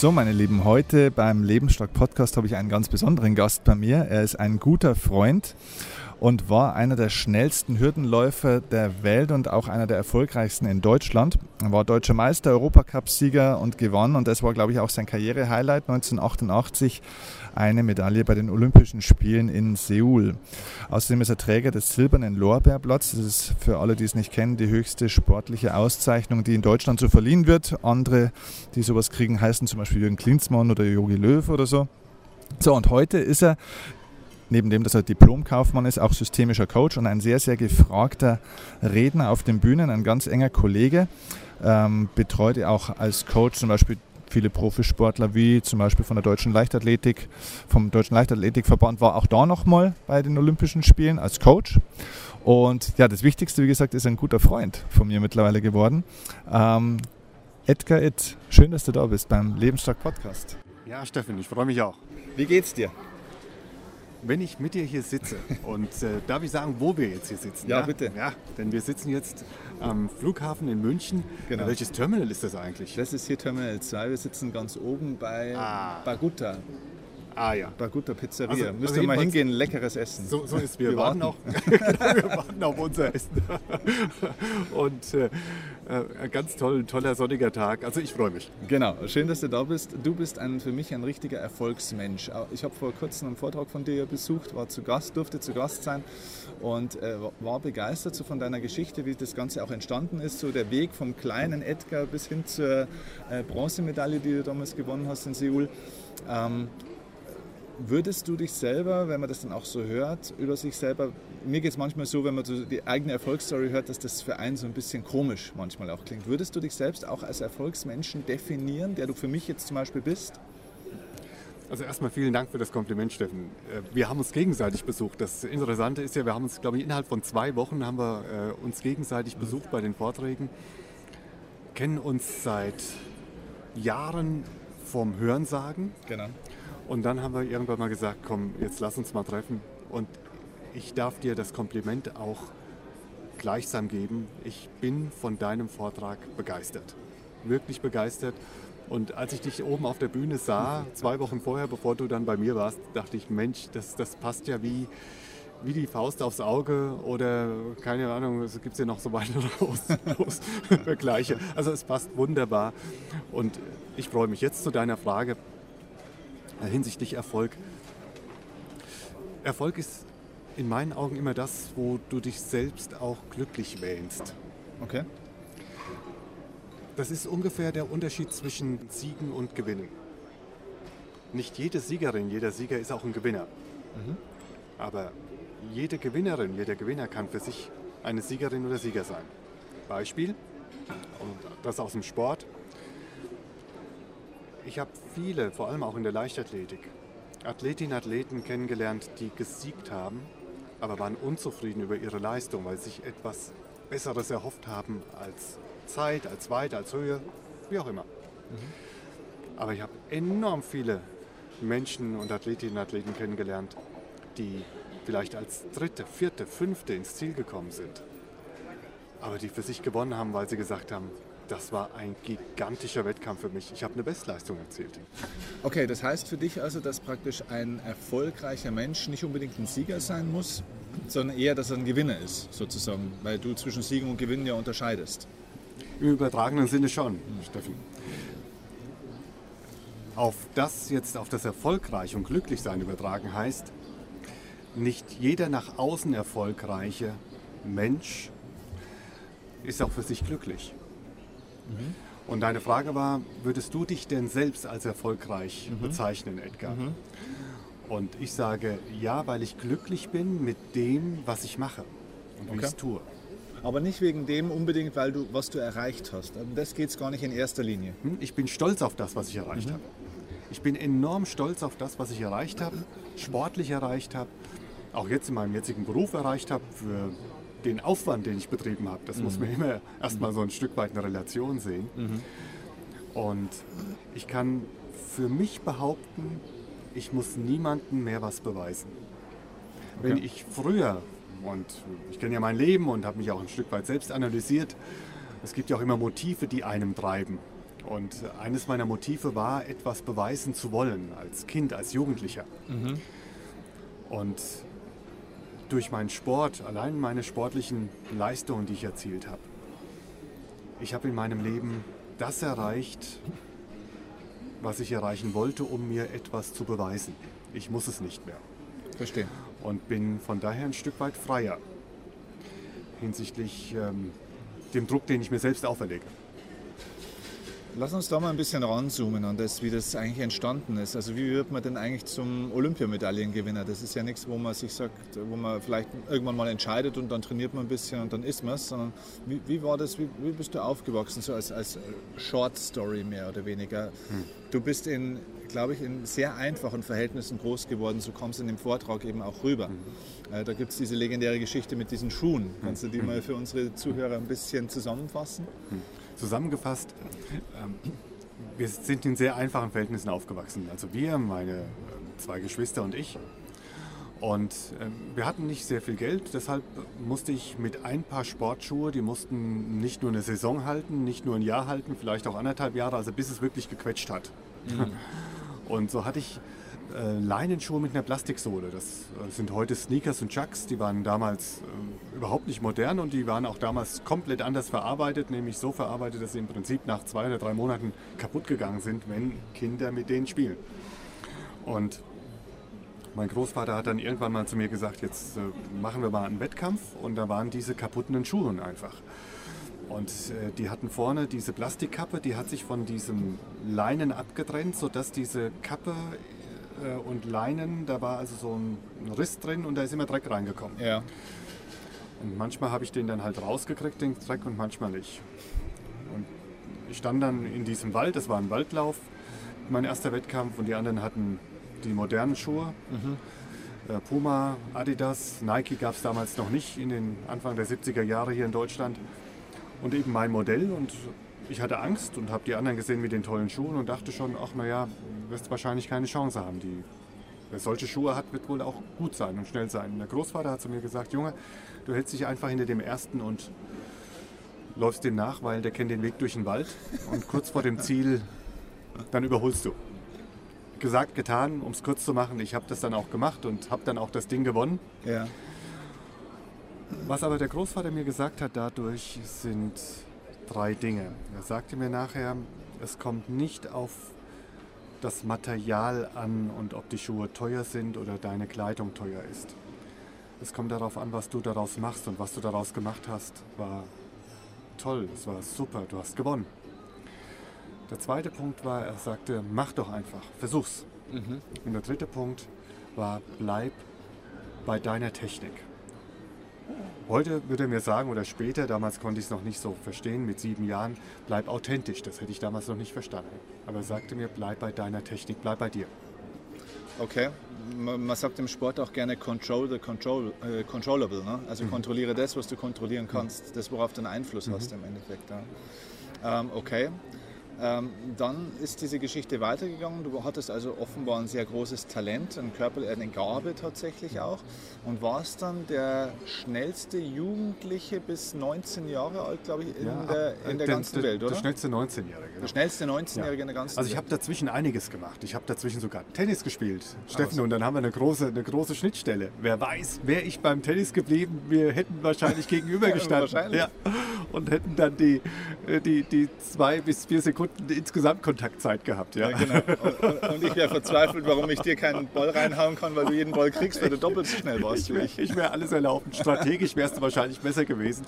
So, meine Lieben, heute beim Lebensstark Podcast habe ich einen ganz besonderen Gast bei mir. Er ist ein guter Freund und war einer der schnellsten Hürdenläufer der Welt und auch einer der erfolgreichsten in Deutschland. Er war deutscher Meister, Europacup-Sieger und gewann und das war, glaube ich, auch sein Karriere-Highlight 1988 eine Medaille bei den Olympischen Spielen in Seoul. Außerdem ist er Träger des Silbernen Lorbeerblatts. Das ist für alle, die es nicht kennen, die höchste sportliche Auszeichnung, die in Deutschland so verliehen wird. Andere, die sowas kriegen, heißen zum Beispiel Jürgen Klinsmann oder Jogi Löw oder so. So, und heute ist er neben dem, dass er Diplomkaufmann ist, auch systemischer Coach und ein sehr, sehr gefragter Redner auf den Bühnen, ein ganz enger Kollege. Ähm, betreut er auch als Coach zum Beispiel viele Profisportler, wie zum Beispiel von der Deutschen Leichtathletik, vom Deutschen Leichtathletikverband, war auch da nochmal bei den Olympischen Spielen als Coach. Und ja, das Wichtigste, wie gesagt, ist ein guter Freund von mir mittlerweile geworden. Ähm, Edgar Itt, schön, dass du da bist beim Lebensstark Podcast. Ja, Steffen, ich freue mich auch. Wie geht's dir? Wenn ich mit dir hier sitze und äh, darf ich sagen, wo wir jetzt hier sitzen? Ja, ja, bitte. Ja, denn wir sitzen jetzt am Flughafen in München. Genau. Welches Terminal ist das eigentlich? Das ist hier Terminal 2. Wir sitzen ganz oben bei ah. Baguta. Ah ja. Baguta Pizzeria. Also, Müsst also ihr mal hingehen, leckeres Essen. So, so ist wir, wir warten, Auch, wir warten auf unser Essen. Und äh, äh, ein ganz toll, toller sonniger Tag. Also ich freue mich. Genau, schön, dass du da bist. Du bist ein, für mich ein richtiger Erfolgsmensch. Ich habe vor kurzem einen Vortrag von dir besucht, war zu Gast, durfte zu Gast sein und äh, war begeistert so von deiner Geschichte, wie das Ganze auch entstanden ist. So der Weg vom kleinen Edgar bis hin zur äh, Bronzemedaille, die du damals gewonnen hast in Seoul. Ähm, Würdest du dich selber, wenn man das dann auch so hört, über sich selber, mir geht es manchmal so, wenn man so die eigene Erfolgsstory hört, dass das für einen so ein bisschen komisch manchmal auch klingt. Würdest du dich selbst auch als Erfolgsmenschen definieren, der du für mich jetzt zum Beispiel bist? Also erstmal vielen Dank für das Kompliment, Steffen. Äh, wir haben uns gegenseitig besucht. Das Interessante ist ja, wir haben uns, glaube ich, innerhalb von zwei Wochen haben wir äh, uns gegenseitig besucht bei den Vorträgen, kennen uns seit Jahren vom Hörensagen. Genau. Und dann haben wir irgendwann mal gesagt, komm, jetzt lass uns mal treffen. Und ich darf dir das Kompliment auch gleichsam geben. Ich bin von deinem Vortrag begeistert. Wirklich begeistert. Und als ich dich oben auf der Bühne sah, zwei Wochen vorher, bevor du dann bei mir warst, dachte ich, Mensch, das, das passt ja wie, wie die Faust aufs Auge oder keine Ahnung, es gibt ja noch so weitere Vergleiche. Also es passt wunderbar. Und ich freue mich jetzt zu deiner Frage. Hinsichtlich Erfolg. Erfolg ist in meinen Augen immer das, wo du dich selbst auch glücklich wähnst. Okay. Das ist ungefähr der Unterschied zwischen Siegen und Gewinnen. Nicht jede Siegerin, jeder Sieger ist auch ein Gewinner. Mhm. Aber jede Gewinnerin, jeder Gewinner kann für sich eine Siegerin oder Sieger sein. Beispiel, und das aus dem Sport, ich habe viele, vor allem auch in der Leichtathletik, Athletinnen und Athleten kennengelernt, die gesiegt haben, aber waren unzufrieden über ihre Leistung, weil sie sich etwas Besseres erhofft haben als Zeit, als Weite, als Höhe, wie auch immer. Mhm. Aber ich habe enorm viele Menschen und Athletinnen und Athleten kennengelernt, die vielleicht als dritte, vierte, fünfte ins Ziel gekommen sind, aber die für sich gewonnen haben, weil sie gesagt haben, das war ein gigantischer Wettkampf für mich. Ich habe eine Bestleistung erzielt. Okay, das heißt für dich also, dass praktisch ein erfolgreicher Mensch nicht unbedingt ein Sieger sein muss, sondern eher, dass er ein Gewinner ist, sozusagen, weil du zwischen Siegen und Gewinnen ja unterscheidest. Im übertragenen Sinne schon, Steffen. Auf das jetzt, auf das erfolgreich und glücklich sein übertragen heißt, nicht jeder nach außen erfolgreiche Mensch ist auch für sich glücklich. Mhm. Und deine Frage war, würdest du dich denn selbst als erfolgreich mhm. bezeichnen, Edgar? Mhm. Und ich sage ja, weil ich glücklich bin mit dem, was ich mache und okay. wie ich es tue. Aber nicht wegen dem unbedingt, weil du, was du erreicht hast. Um das geht es gar nicht in erster Linie. Hm, ich bin stolz auf das, was ich erreicht mhm. habe. Ich bin enorm stolz auf das, was ich erreicht habe, sportlich erreicht habe, auch jetzt in meinem jetzigen Beruf erreicht habe, für den Aufwand, den ich betrieben habe. Das mhm. muss man immer erstmal so ein Stück weit in Relation sehen. Mhm. Und ich kann für mich behaupten, ich muss niemandem mehr was beweisen. Wenn okay. ich früher, und ich kenne ja mein Leben und habe mich auch ein Stück weit selbst analysiert, es gibt ja auch immer Motive, die einem treiben. Und eines meiner Motive war, etwas beweisen zu wollen, als Kind, als Jugendlicher. Mhm. Und durch meinen Sport, allein meine sportlichen Leistungen, die ich erzielt habe, ich habe in meinem Leben das erreicht, was ich erreichen wollte, um mir etwas zu beweisen. Ich muss es nicht mehr. Verstehe. Und bin von daher ein Stück weit freier hinsichtlich ähm, dem Druck, den ich mir selbst auferlege. Lass uns da mal ein bisschen ranzoomen an das, wie das eigentlich entstanden ist. Also wie wird man denn eigentlich zum Olympiamedaillengewinner? Das ist ja nichts, wo man sich sagt, wo man vielleicht irgendwann mal entscheidet und dann trainiert man ein bisschen und dann ist man es, sondern wie, wie, war das, wie, wie, bist du aufgewachsen, so als, als Short Story mehr oder weniger? Hm. Du bist in, glaube ich, in sehr einfachen Verhältnissen groß geworden, so kommst du in dem Vortrag eben auch rüber. Hm. Äh, da gibt es diese legendäre Geschichte mit diesen Schuhen. Kannst du die hm. mal für unsere Zuhörer ein bisschen zusammenfassen? Hm zusammengefasst, ähm, wir sind in sehr einfachen Verhältnissen aufgewachsen. Also wir, meine äh, zwei Geschwister und ich. Und äh, wir hatten nicht sehr viel Geld, deshalb musste ich mit ein paar Sportschuhe, die mussten nicht nur eine Saison halten, nicht nur ein Jahr halten, vielleicht auch anderthalb Jahre, also bis es wirklich gequetscht hat. Mhm. Und so hatte ich äh, Leinenschuhe mit einer Plastiksohle. Das äh, sind heute Sneakers und Chucks. Die waren damals äh, überhaupt nicht modern und die waren auch damals komplett anders verarbeitet, nämlich so verarbeitet, dass sie im Prinzip nach zwei oder drei Monaten kaputt gegangen sind, wenn Kinder mit denen spielen. Und mein Großvater hat dann irgendwann mal zu mir gesagt, jetzt äh, machen wir mal einen Wettkampf und da waren diese kaputten Schuhe einfach. Und äh, die hatten vorne diese Plastikkappe, die hat sich von diesem Leinen abgetrennt, sodass diese Kappe äh, und Leinen, da war also so ein Riss drin und da ist immer Dreck reingekommen. Ja. Und manchmal habe ich den dann halt rausgekriegt, den Dreck, und manchmal nicht. Und ich stand dann in diesem Wald, das war ein Waldlauf, mein erster Wettkampf, und die anderen hatten die modernen Schuhe. Mhm. Äh, Puma, Adidas, Nike gab es damals noch nicht in den Anfang der 70er Jahre hier in Deutschland. Und eben mein Modell und ich hatte Angst und habe die anderen gesehen mit den tollen Schuhen und dachte schon, ach naja, wirst wahrscheinlich keine Chance haben. Die, wer solche Schuhe hat, wird wohl auch gut sein und schnell sein. Und der Großvater hat zu mir gesagt, Junge, du hältst dich einfach hinter dem Ersten und läufst dem nach, weil der kennt den Weg durch den Wald und kurz vor dem Ziel, dann überholst du. Gesagt, getan, um es kurz zu machen. Ich habe das dann auch gemacht und habe dann auch das Ding gewonnen. Ja. Was aber der Großvater mir gesagt hat dadurch, sind drei Dinge. Er sagte mir nachher, es kommt nicht auf das Material an und ob die Schuhe teuer sind oder deine Kleidung teuer ist. Es kommt darauf an, was du daraus machst und was du daraus gemacht hast, war toll, es war super, du hast gewonnen. Der zweite Punkt war, er sagte, mach doch einfach, versuch's. Mhm. Und der dritte Punkt war, bleib bei deiner Technik. Heute würde er mir sagen, oder später, damals konnte ich es noch nicht so verstehen, mit sieben Jahren, bleib authentisch. Das hätte ich damals noch nicht verstanden. Aber er sagte mir, bleib bei deiner Technik, bleib bei dir. Okay, man sagt im Sport auch gerne control the control, äh, controllable. Ne? Also mhm. kontrolliere das, was du kontrollieren kannst, das, worauf du einen Einfluss mhm. hast im Endeffekt. Ja. Ähm, okay, ähm, dann ist diese Geschichte weitergegangen. Du hattest also offenbar ein sehr großes Talent, ein Körper, eine Gabe tatsächlich auch und warst dann der schnellste Jugendliche bis 19 Jahre alt, glaube ich, in ja, der, in der, der ganzen der, Welt, oder? Der schnellste 19-Jährige. Genau. Der schnellste 19-Jährige ja. in der ganzen Also ich habe dazwischen einiges gemacht. Ich habe dazwischen sogar Tennis gespielt, Steffen, so. und dann haben wir eine große, eine große Schnittstelle. Wer weiß, wäre ich beim Tennis geblieben, wir hätten wahrscheinlich gegenübergestanden. wahrscheinlich. Ja. Und hätten dann die, die, die zwei bis vier Sekunden insgesamt Kontaktzeit gehabt. Ja, ja genau. Und, und ich wäre verzweifelt, warum ich dir keinen Ball reinhauen kann, weil du jeden Ball kriegst, weil du doppelt so schnell warst. Ich wäre wär alles erlaufen. Strategisch wärst du wahrscheinlich besser gewesen.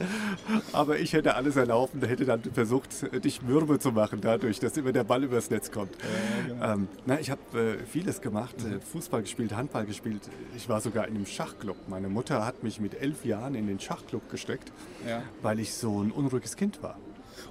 Aber ich hätte alles erlaufen, hätte dann versucht, dich mürbe zu machen, dadurch, dass immer der Ball übers Netz kommt. Ja, genau. ähm, na, ich habe äh, vieles gemacht, äh, Fußball gespielt, Handball gespielt. Ich war sogar in einem Schachclub. Meine Mutter hat mich mit elf Jahren in den Schachclub gesteckt, ja. weil ich so ein unruhiges Kind war.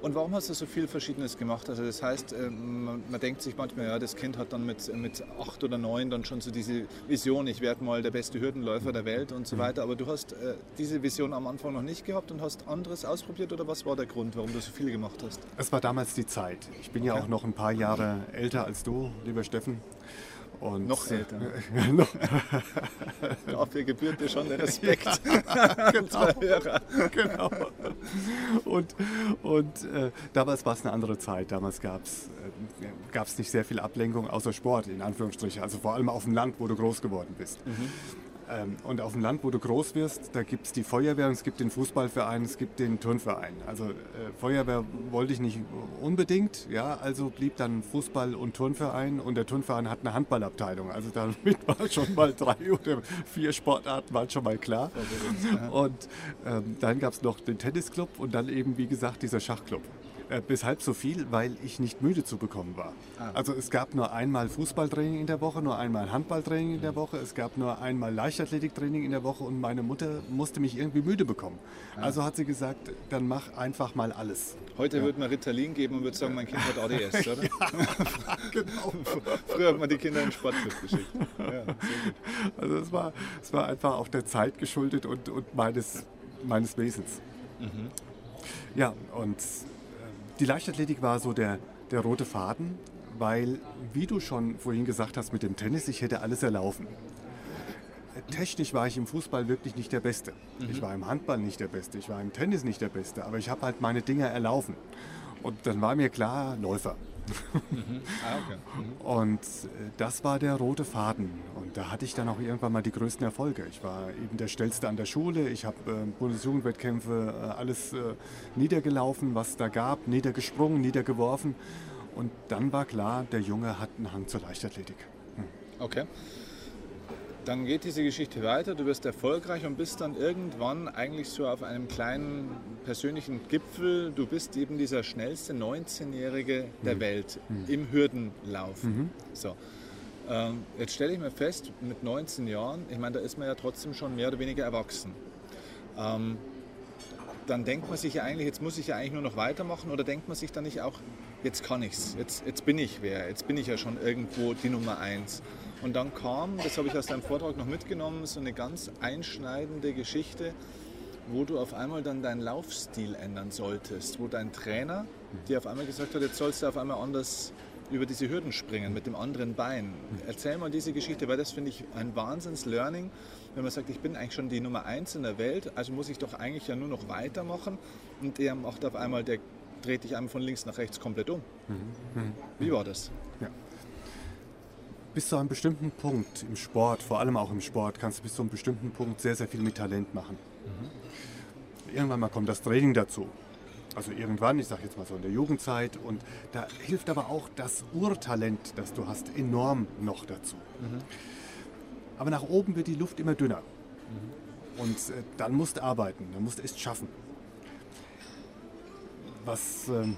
Und warum hast du so viel Verschiedenes gemacht? Also das heißt, man, man, denkt sich manchmal, ja, das Kind hat dann mit, mit acht oder neun dann schon so diese Vision, ich werde mal der beste Hürdenläufer der Welt und so mhm. weiter. Aber du hast äh, diese Vision am Anfang noch nicht gehabt und hast anderes ausprobiert oder was war der Grund, warum du so viel gemacht hast? Es war damals die Zeit. Ich bin okay. ja auch noch ein paar Jahre älter als du, lieber Steffen. Und noch älter. Dafür gebührt dir schon der Respekt. Ja, genau. genau. Und, und äh, damals war es eine andere Zeit. Damals gab es äh, nicht sehr viel Ablenkung außer Sport, in Anführungsstrichen. Also vor allem auf dem Land, wo du groß geworden bist. Mhm. Ähm, und auf dem Land, wo du groß wirst, da gibt es die Feuerwehr und es gibt den Fußballverein, es gibt den Turnverein. Also äh, Feuerwehr wollte ich nicht unbedingt, ja, also blieb dann Fußball- und Turnverein und der Turnverein hat eine Handballabteilung. Also damit war schon mal drei oder vier Sportarten waren schon mal klar. Und ähm, dann gab es noch den Tennisclub und dann eben, wie gesagt, dieser Schachclub. Äh, weshalb so viel? Weil ich nicht müde zu bekommen war. Ah. Also es gab nur einmal Fußballtraining in der Woche, nur einmal Handballtraining in der Woche, es gab nur einmal Leichtathletiktraining in der Woche und meine Mutter musste mich irgendwie müde bekommen. Ah. Also hat sie gesagt, dann mach einfach mal alles. Heute ja. würde man Ritalin geben und würde sagen, mein Kind hat ADS, oder? ja, genau. Früher hat man die Kinder in den Sportclub geschickt. Ja, also es war, es war einfach auch der Zeit geschuldet und, und meines, meines Wesens. Mhm. Ja, und die Leichtathletik war so der, der rote Faden, weil, wie du schon vorhin gesagt hast mit dem Tennis, ich hätte alles erlaufen. Technisch war ich im Fußball wirklich nicht der Beste. Mhm. Ich war im Handball nicht der Beste, ich war im Tennis nicht der Beste, aber ich habe halt meine Dinge erlaufen. Und dann war mir klar, Läufer. Mhm. Ah, okay. mhm. Und äh, das war der rote Faden. Und da hatte ich dann auch irgendwann mal die größten Erfolge. Ich war eben der Schnellste an der Schule. Ich habe äh, Bundesjugendwettkämpfe äh, alles äh, niedergelaufen, was da gab, niedergesprungen, niedergeworfen. Und dann war klar, der Junge hat einen Hang zur Leichtathletik. Hm. Okay dann geht diese Geschichte weiter, du wirst erfolgreich und bist dann irgendwann eigentlich so auf einem kleinen persönlichen Gipfel. Du bist eben dieser schnellste 19-Jährige der mhm. Welt mhm. im Hürdenlauf. Mhm. So. Ähm, jetzt stelle ich mir fest, mit 19 Jahren, ich meine, da ist man ja trotzdem schon mehr oder weniger erwachsen. Ähm, dann denkt man sich ja eigentlich, jetzt muss ich ja eigentlich nur noch weitermachen oder denkt man sich dann nicht auch, jetzt kann ich's, jetzt, jetzt bin ich wer, jetzt bin ich ja schon irgendwo die Nummer eins. Und dann kam, das habe ich aus deinem Vortrag noch mitgenommen, so eine ganz einschneidende Geschichte, wo du auf einmal dann deinen Laufstil ändern solltest, wo dein Trainer dir auf einmal gesagt hat, jetzt sollst du auf einmal anders über diese Hürden springen mit dem anderen Bein. Erzähl mal diese Geschichte, weil das finde ich ein Wahnsinns-Learning, wenn man sagt, ich bin eigentlich schon die Nummer eins in der Welt, also muss ich doch eigentlich ja nur noch weitermachen und der macht auf einmal, der dreht dich einmal von links nach rechts komplett um. Mhm. Wie war das? Bis zu einem bestimmten Punkt im Sport, vor allem auch im Sport, kannst du bis zu einem bestimmten Punkt sehr, sehr viel mit Talent machen. Mhm. Irgendwann mal kommt das Training dazu. Also irgendwann, ich sage jetzt mal so in der Jugendzeit. Und da hilft aber auch das Urtalent, das du hast, enorm noch dazu. Mhm. Aber nach oben wird die Luft immer dünner. Mhm. Und äh, dann musst du arbeiten, dann musst du es schaffen. Was... Ähm,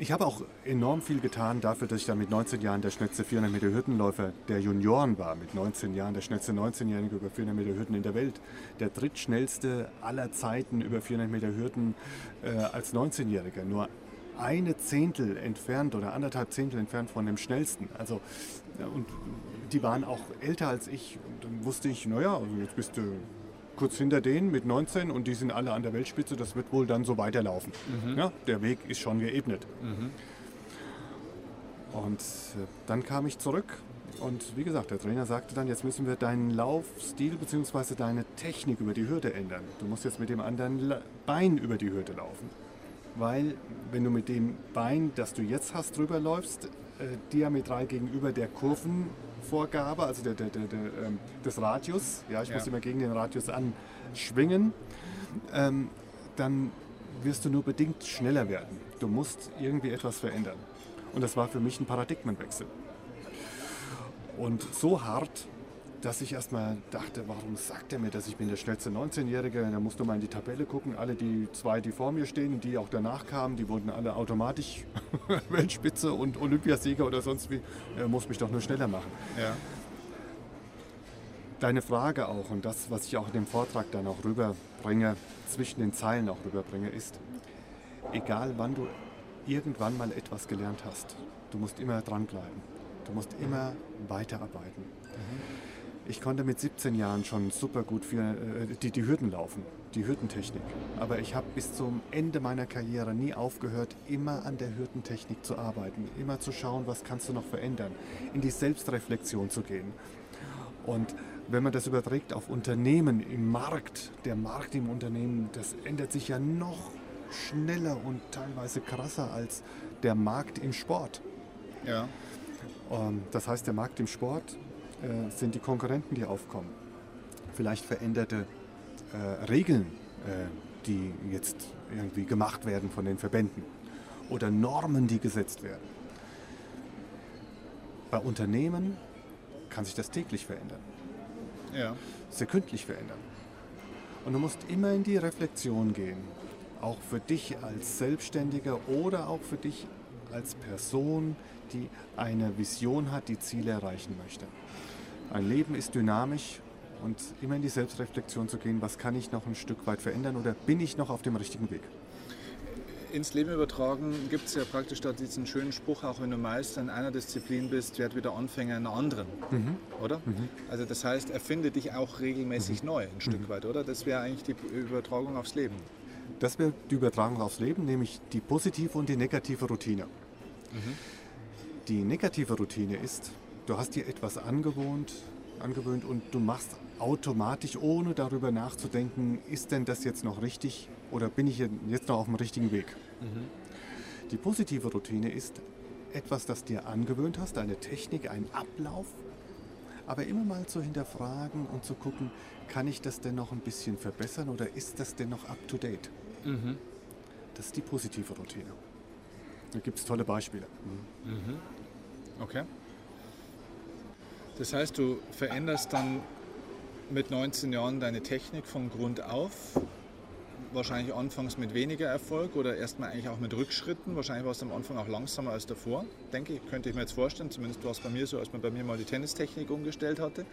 ich habe auch enorm viel getan dafür, dass ich dann mit 19 Jahren der schnellste 400 Meter Hürdenläufer der Junioren war. Mit 19 Jahren der schnellste 19-Jährige über 400 Meter Hürden in der Welt. Der drittschnellste aller Zeiten über 400 Meter Hürden äh, als 19-Jähriger. Nur eine Zehntel entfernt oder anderthalb Zehntel entfernt von dem schnellsten. Also, und die waren auch älter als ich. Und dann wusste ich, naja, also jetzt bist du kurz hinter denen mit 19 und die sind alle an der Weltspitze. Das wird wohl dann so weiterlaufen. Mhm. Ja, der Weg ist schon geebnet. Mhm. Und äh, dann kam ich zurück und wie gesagt, der Trainer sagte dann, jetzt müssen wir deinen Laufstil bzw. deine Technik über die Hürde ändern. Du musst jetzt mit dem anderen Bein über die Hürde laufen. Weil wenn du mit dem Bein, das du jetzt hast, drüber läufst, äh, diametral gegenüber der Kurvenvorgabe, also der, der, der, ähm, des Radius, ja, ich ja. muss immer gegen den Radius anschwingen, ähm, dann wirst du nur bedingt schneller werden. Du musst irgendwie etwas verändern. Und das war für mich ein Paradigmenwechsel. Und so hart, dass ich erstmal dachte, warum sagt er mir das? Ich bin der schnellste 19-Jährige. Da musst du mal in die Tabelle gucken. Alle die zwei, die vor mir stehen und die auch danach kamen, die wurden alle automatisch Weltspitze und Olympiasieger oder sonst wie. Er muss mich doch nur schneller machen. Ja. Deine Frage auch und das, was ich auch in dem Vortrag dann auch rüberbringe, zwischen den Zeilen auch rüberbringe, ist, egal wann du irgendwann mal etwas gelernt hast, du musst immer dranbleiben. Du musst immer weiterarbeiten. Ich konnte mit 17 Jahren schon super gut für, äh, die, die Hürden laufen, die Hürdentechnik. Aber ich habe bis zum Ende meiner Karriere nie aufgehört, immer an der Hürdentechnik zu arbeiten, immer zu schauen, was kannst du noch verändern, in die Selbstreflexion zu gehen. Und wenn man das überträgt auf Unternehmen im Markt, der Markt im Unternehmen, das ändert sich ja noch schneller und teilweise krasser als der Markt im Sport. Ja. Ähm, Das heißt, der Markt im Sport äh, sind die Konkurrenten, die aufkommen. Vielleicht veränderte äh, Regeln, äh, die jetzt irgendwie gemacht werden von den Verbänden oder Normen, die gesetzt werden. Bei Unternehmen kann sich das täglich verändern, Ja. sekündlich verändern. Und du musst immer in die Reflexion gehen, auch für dich als Selbstständiger oder auch für dich als Person, die eine Vision hat, die Ziele erreichen möchte. Ein Leben ist dynamisch und immer in die Selbstreflexion zu gehen, was kann ich noch ein Stück weit verändern oder bin ich noch auf dem richtigen Weg? Ins Leben übertragen gibt es ja praktisch da diesen schönen Spruch, auch wenn du Meister in einer Disziplin bist, werd wieder Anfänger in einer anderen, oder? Also das heißt, erfinde dich auch regelmäßig neu, ein Stück weit, oder? Das wäre eigentlich die Übertragung aufs Leben. Das wäre die Übertragung aufs Leben, nämlich die positive und die negative Routine. Die negative Routine ist, du hast dir etwas angewohnt, angewöhnt und du machst automatisch, ohne darüber nachzudenken, ist denn das jetzt noch richtig oder bin ich jetzt noch auf dem richtigen Weg? Die positive Routine ist etwas, das dir angewöhnt hast, eine Technik, ein Ablauf, aber immer mal zu hinterfragen und zu gucken, kann ich das denn noch ein bisschen verbessern oder ist das denn noch up-to-date? Das ist die positive Routine. Da gibt es tolle Beispiele. Okay. Das heißt, du veränderst dann mit 19 Jahren deine Technik von Grund auf. Wahrscheinlich anfangs mit weniger Erfolg oder erstmal eigentlich auch mit Rückschritten. Wahrscheinlich warst du am Anfang auch langsamer als davor. Denke ich, könnte ich mir jetzt vorstellen. Zumindest war es bei mir so, als man bei mir mal die Tennistechnik umgestellt hatte.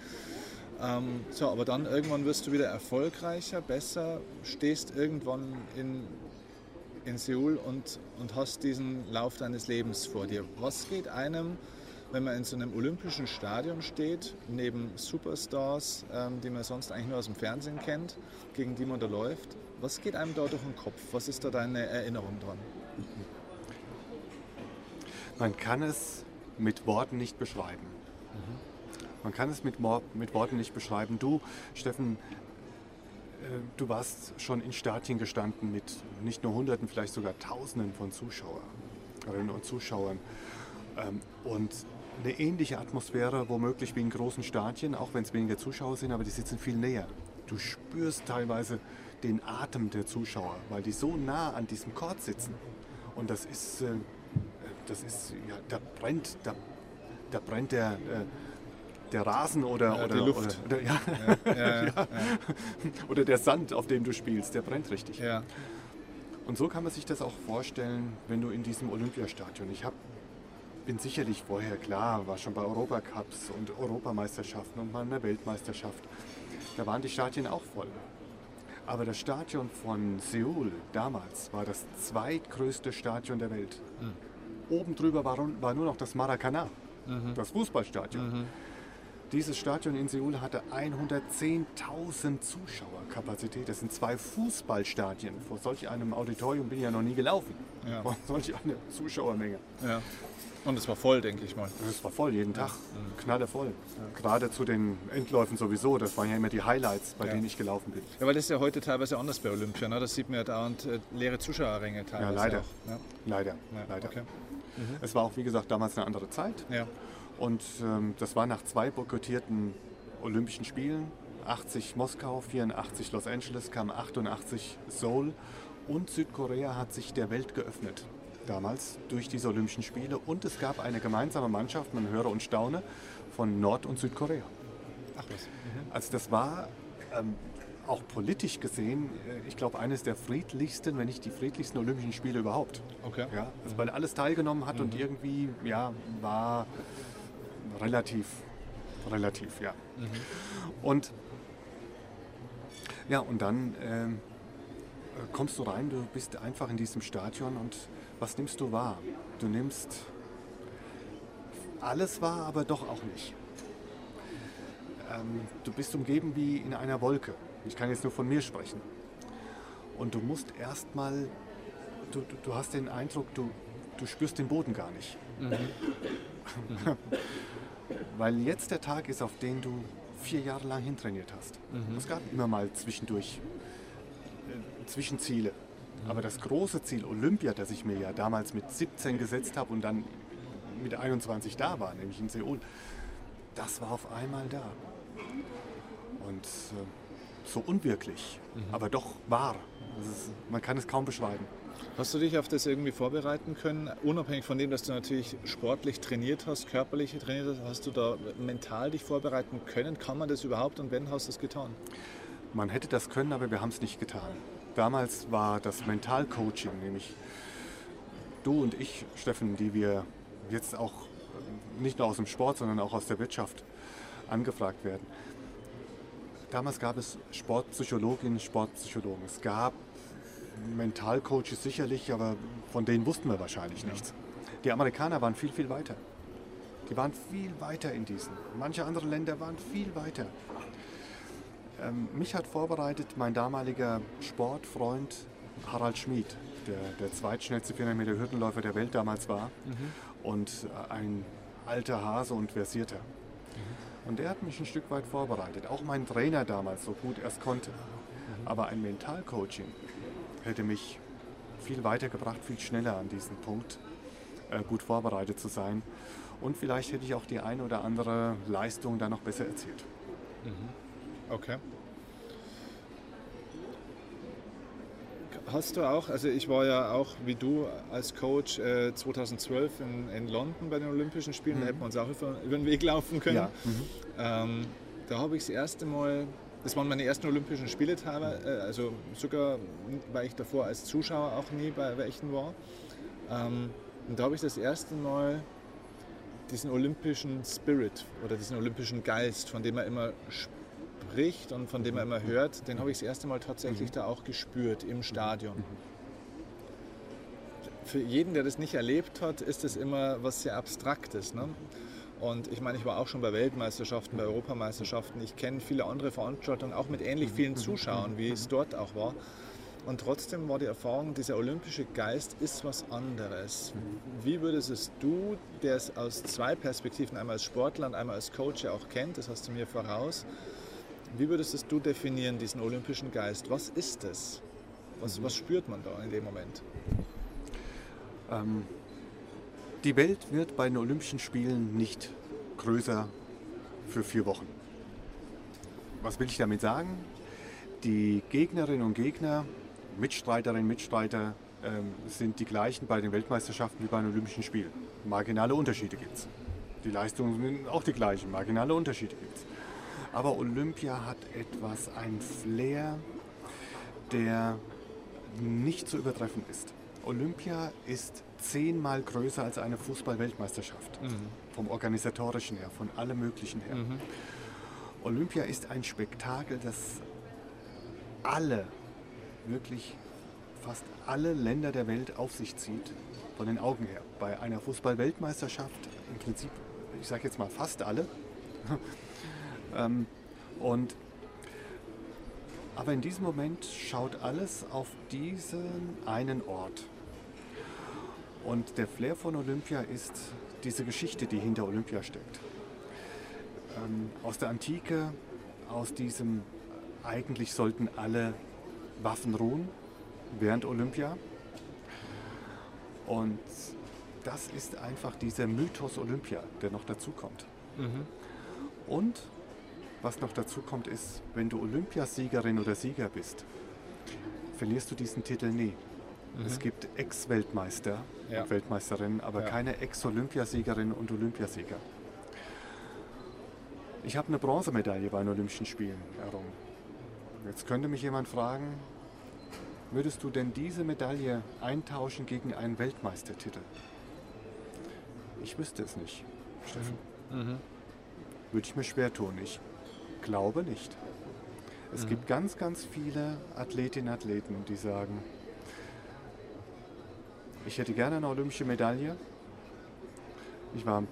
Ähm, so, aber dann irgendwann wirst du wieder erfolgreicher, besser, stehst irgendwann in, in Seoul und, und hast diesen Lauf deines Lebens vor dir. Was geht einem, wenn man in so einem olympischen Stadion steht, neben Superstars, ähm, die man sonst eigentlich nur aus dem Fernsehen kennt, gegen die man da läuft? Was geht einem da durch den Kopf? Was ist da deine Erinnerung dran? Man kann es mit Worten nicht beschreiben. Man kann es mit, mit Worten nicht beschreiben. Du, Steffen, äh, du warst schon in Stadien gestanden mit nicht nur Hunderten, vielleicht sogar Tausenden von Zuschauerinnen und Zuschauern. Ähm, Und eine ähnliche Atmosphäre womöglich wie in großen Stadien, auch wenn es weniger Zuschauer sind, aber die sitzen viel näher. Du spürst teilweise den Atem der Zuschauer, weil die so nah an diesem Chord sitzen. Und das ist, äh, das ist, ja, da brennt, da, da brennt der, äh, der Rasen oder, Ja, oder, die Luft. Oder, oder, ja, Ja, oder der Sand, auf dem du spielst, der brennt richtig. ja. Und so kann man sich das auch vorstellen, wenn du in diesem Olympiastadion. Ich hab, bin sicherlich vorher klar, war schon bei Europacups und Europameisterschaften und mal in der Weltmeisterschaft. Da waren die Stadien auch voll. Aber das Stadion von Seoul damals war das zweitgrößte Stadion der Welt. Oben drüber war, war nur noch das Maracana, das Fußballstadion. Dieses Stadion in Seoul hatte 110.000 Zuschauerkapazität. Das sind zwei Fußballstadien. Vor solch einem Auditorium bin ich ja noch nie gelaufen. Ja. Vor solch einer Zuschauermenge. ja. Und es war voll, denke ich mal. Das war voll jeden Tag. Knallevoll. Gerade zu den Endläufen sowieso. Das waren ja immer die Highlights, bei Ja. denen ich gelaufen bin. Ja, weil das ist ja heute teilweise anders bei Olympia. Ne? Das sieht man ja dauernd äh, leere Zuschauerränge teilweise. leider. Auch, ne? Leider. ja, Leider. Okay. Es war auch, wie gesagt, damals eine andere Zeit. Ja. Und ähm, das war nach zwei boykottierten Olympischen Spielen. 80 Moskau, 84 Los Angeles, kam 88 Seoul. Und Südkorea hat sich der Welt geöffnet. Damals durch diese Olympischen Spiele. Und es gab eine gemeinsame Mannschaft, man höre und staune, von Nord- und Südkorea. Ach was. Also das war ähm, auch politisch gesehen, äh, ich glaube, eines der friedlichsten, wenn nicht die friedlichsten Olympischen Spiele überhaupt. Okay. Ja, also weil alles teilgenommen hat und irgendwie, ja, war relativ, relativ, ja. Und ja, und dann ähm, kommst du rein, du bist einfach in diesem Stadion und was nimmst du wahr? Du nimmst alles wahr, aber doch auch nicht. Ähm, du bist umgeben wie in einer Wolke. Ich kann jetzt nur von mir sprechen. Und du musst erstmal, du, du, du hast den Eindruck, du, du spürst den Boden gar nicht. Weil jetzt der Tag ist, auf den du vier Jahre lang hintrainiert hast. Es gab immer mal zwischendurch äh, Zwischenziele. Aber das große Ziel Olympia, das ich mir ja damals mit 17 gesetzt habe und dann mit 21 da war, nämlich in Seoul, das war auf einmal da. Und äh, so unwirklich, aber doch wahr. Das ist, man kann es kaum beschreiben. Hast du dich auf das irgendwie vorbereiten können? Unabhängig von dem, dass du natürlich sportlich trainiert hast, körperlich trainiert hast, hast du da mental dich vorbereiten können? Kann man das überhaupt und wenn hast du es getan? Man hätte das können, aber wir haben es nicht getan. Damals war das Mentalcoaching, nämlich du und ich, Steffen, die wir jetzt auch äh, nicht nur aus dem Sport, sondern auch aus der Wirtschaft angefragt werden. Damals gab es Sportpsychologinnen, Sportpsychologen. Es gab Mentalcoaches sicherlich, aber von denen wussten wir wahrscheinlich nichts. Die Amerikaner waren viel, viel weiter. Die waren viel weiter in diesen. Manche andere Länder waren viel weiter. Ähm, mich hat vorbereitet mein damaliger Sportfreund Harald Schmid, der der zweitschnellste 400 Meter Hürdenläufer der Welt damals war und äh, ein alter Hase und versierter. Und der hat mich ein Stück weit vorbereitet. Auch mein Trainer damals, so gut er es konnte. Aber ein Mentalcoaching hätte mich viel weitergebracht, viel schneller an diesen Punkt, äh, gut vorbereitet zu sein. Und vielleicht hätte ich auch die eine oder andere Leistung da noch besser erzielt. Okay. Hast du auch, also ich war ja auch wie du als Coach äh, 2012 in, in London bei den Olympischen Spielen, da hätten wir uns auch über, über den Weg laufen können. Ja. Mhm. Ähm, da habe ich das erste Mal, das waren meine ersten Olympischen Spiele teilweise, äh, also sogar, weil ich davor als Zuschauer auch nie bei welchen war. Ähm, und da habe ich das erste Mal diesen olympischen Spirit oder diesen olympischen Geist, von dem er immer spricht und von dem er immer hört, den habe ich das erste Mal tatsächlich da auch gespürt im Stadion. Für jeden, der das nicht erlebt hat, ist das immer was sehr Abstraktes. Ne? Und ich meine, ich war auch schon bei Weltmeisterschaften, bei Europameisterschaften. Ich kenne viele andere Veranstaltungen, auch mit ähnlich vielen Zuschauern, wie es dort auch war. Und trotzdem war die Erfahrung, dieser olympische Geist ist was anderes. Wie würdest es du, der es aus zwei Perspektiven, einmal als Sportler und einmal als Coach ja auch kennt, das hast du mir voraus, wie würdest es du definieren, diesen olympischen Geist? Was ist es? Was, was spürt man da in dem Moment? Ähm, die Welt wird bei den Olympischen Spielen nicht größer für vier Wochen. Was will ich damit sagen? Die Gegnerinnen und Gegner, Mitstreiterinnen und Mitstreiter ähm, sind die gleichen bei den Weltmeisterschaften wie bei den Olympischen Spielen. Marginale Unterschiede gibt es. Die Leistungen sind auch die gleichen, marginale Unterschiede gibt es. Aber Olympia hat etwas, ein Flair, der nicht zu übertreffen ist. Olympia ist zehnmal größer als eine Fußball-Weltmeisterschaft. Vom organisatorischen her, von allem Möglichen her. Olympia ist ein Spektakel, das alle, wirklich fast alle Länder der Welt auf sich zieht, von den Augen her. Bei einer Fußball-Weltmeisterschaft im Prinzip, ich sage jetzt mal fast alle. Ähm, und aber in diesem Moment schaut alles auf diesen einen Ort. Und der Flair von Olympia ist diese Geschichte, die hinter Olympia steckt. Ähm, aus der Antike, aus diesem, eigentlich sollten alle Waffen ruhen während Olympia. Und das ist einfach dieser Mythos Olympia, der noch dazu kommt. Und was noch dazu kommt, ist, wenn du Olympiasiegerin oder Sieger bist, verlierst du diesen Titel nie. Es gibt Ex-Weltmeister Ja. und Weltmeisterinnen, aber Ja. keine Ex-Olympiasiegerin und Olympiasieger. Ich habe eine Bronzemedaille bei den Olympischen Spielen errungen. Jetzt könnte mich jemand fragen, würdest du denn diese Medaille eintauschen gegen einen Weltmeistertitel? Ich wüsste es nicht, Steffen. Würde ich mir schwer tun. Ich glaube nicht. Es mhm. gibt ganz, ganz viele Athletinnen und Athleten, die sagen, ich hätte gerne eine olympische Medaille. Ich war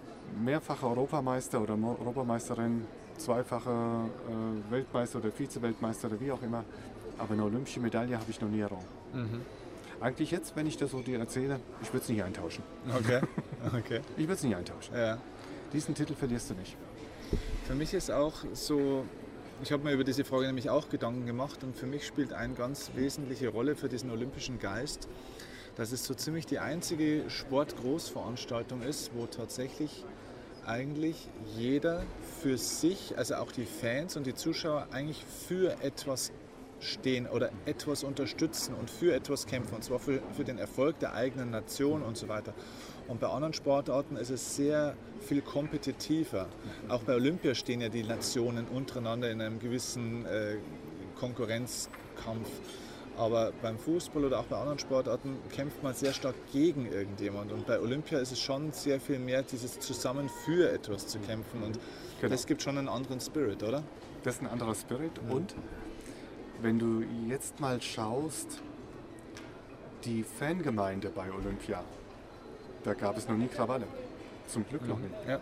mehrfacher Europameister oder Europameisterin, zweifache äh, Weltmeister oder Vize-Weltmeister oder wie auch immer. Aber eine olympische Medaille habe ich noch nie errungen. Mhm. Eigentlich jetzt, wenn ich das so dir erzähle, ich würde es nicht eintauschen. Okay. okay. ich würde es nicht eintauschen. Ja. Diesen Titel verlierst du nicht. Für mich ist auch so, ich habe mir über diese Frage nämlich auch Gedanken gemacht und für mich spielt eine ganz wesentliche Rolle für diesen olympischen Geist, dass es so ziemlich die einzige Sportgroßveranstaltung ist, wo tatsächlich eigentlich jeder für sich, also auch die Fans und die Zuschauer, eigentlich für etwas stehen oder etwas unterstützen und für etwas kämpfen, und zwar für, für den Erfolg der eigenen Nation und so weiter. Und bei anderen Sportarten ist es sehr viel kompetitiver. Auch bei Olympia stehen ja die Nationen untereinander in einem gewissen äh, Konkurrenzkampf. Aber beim Fußball oder auch bei anderen Sportarten kämpft man sehr stark gegen irgendjemand. Und bei Olympia ist es schon sehr viel mehr dieses Zusammen für etwas zu kämpfen. Und genau. das gibt schon einen anderen Spirit, oder? Das ist ein anderer Spirit. Ja. Und wenn du jetzt mal schaust, die Fangemeinde bei Olympia, da gab es noch nie Krawalle. Zum Glück mhm. noch nicht. Ja.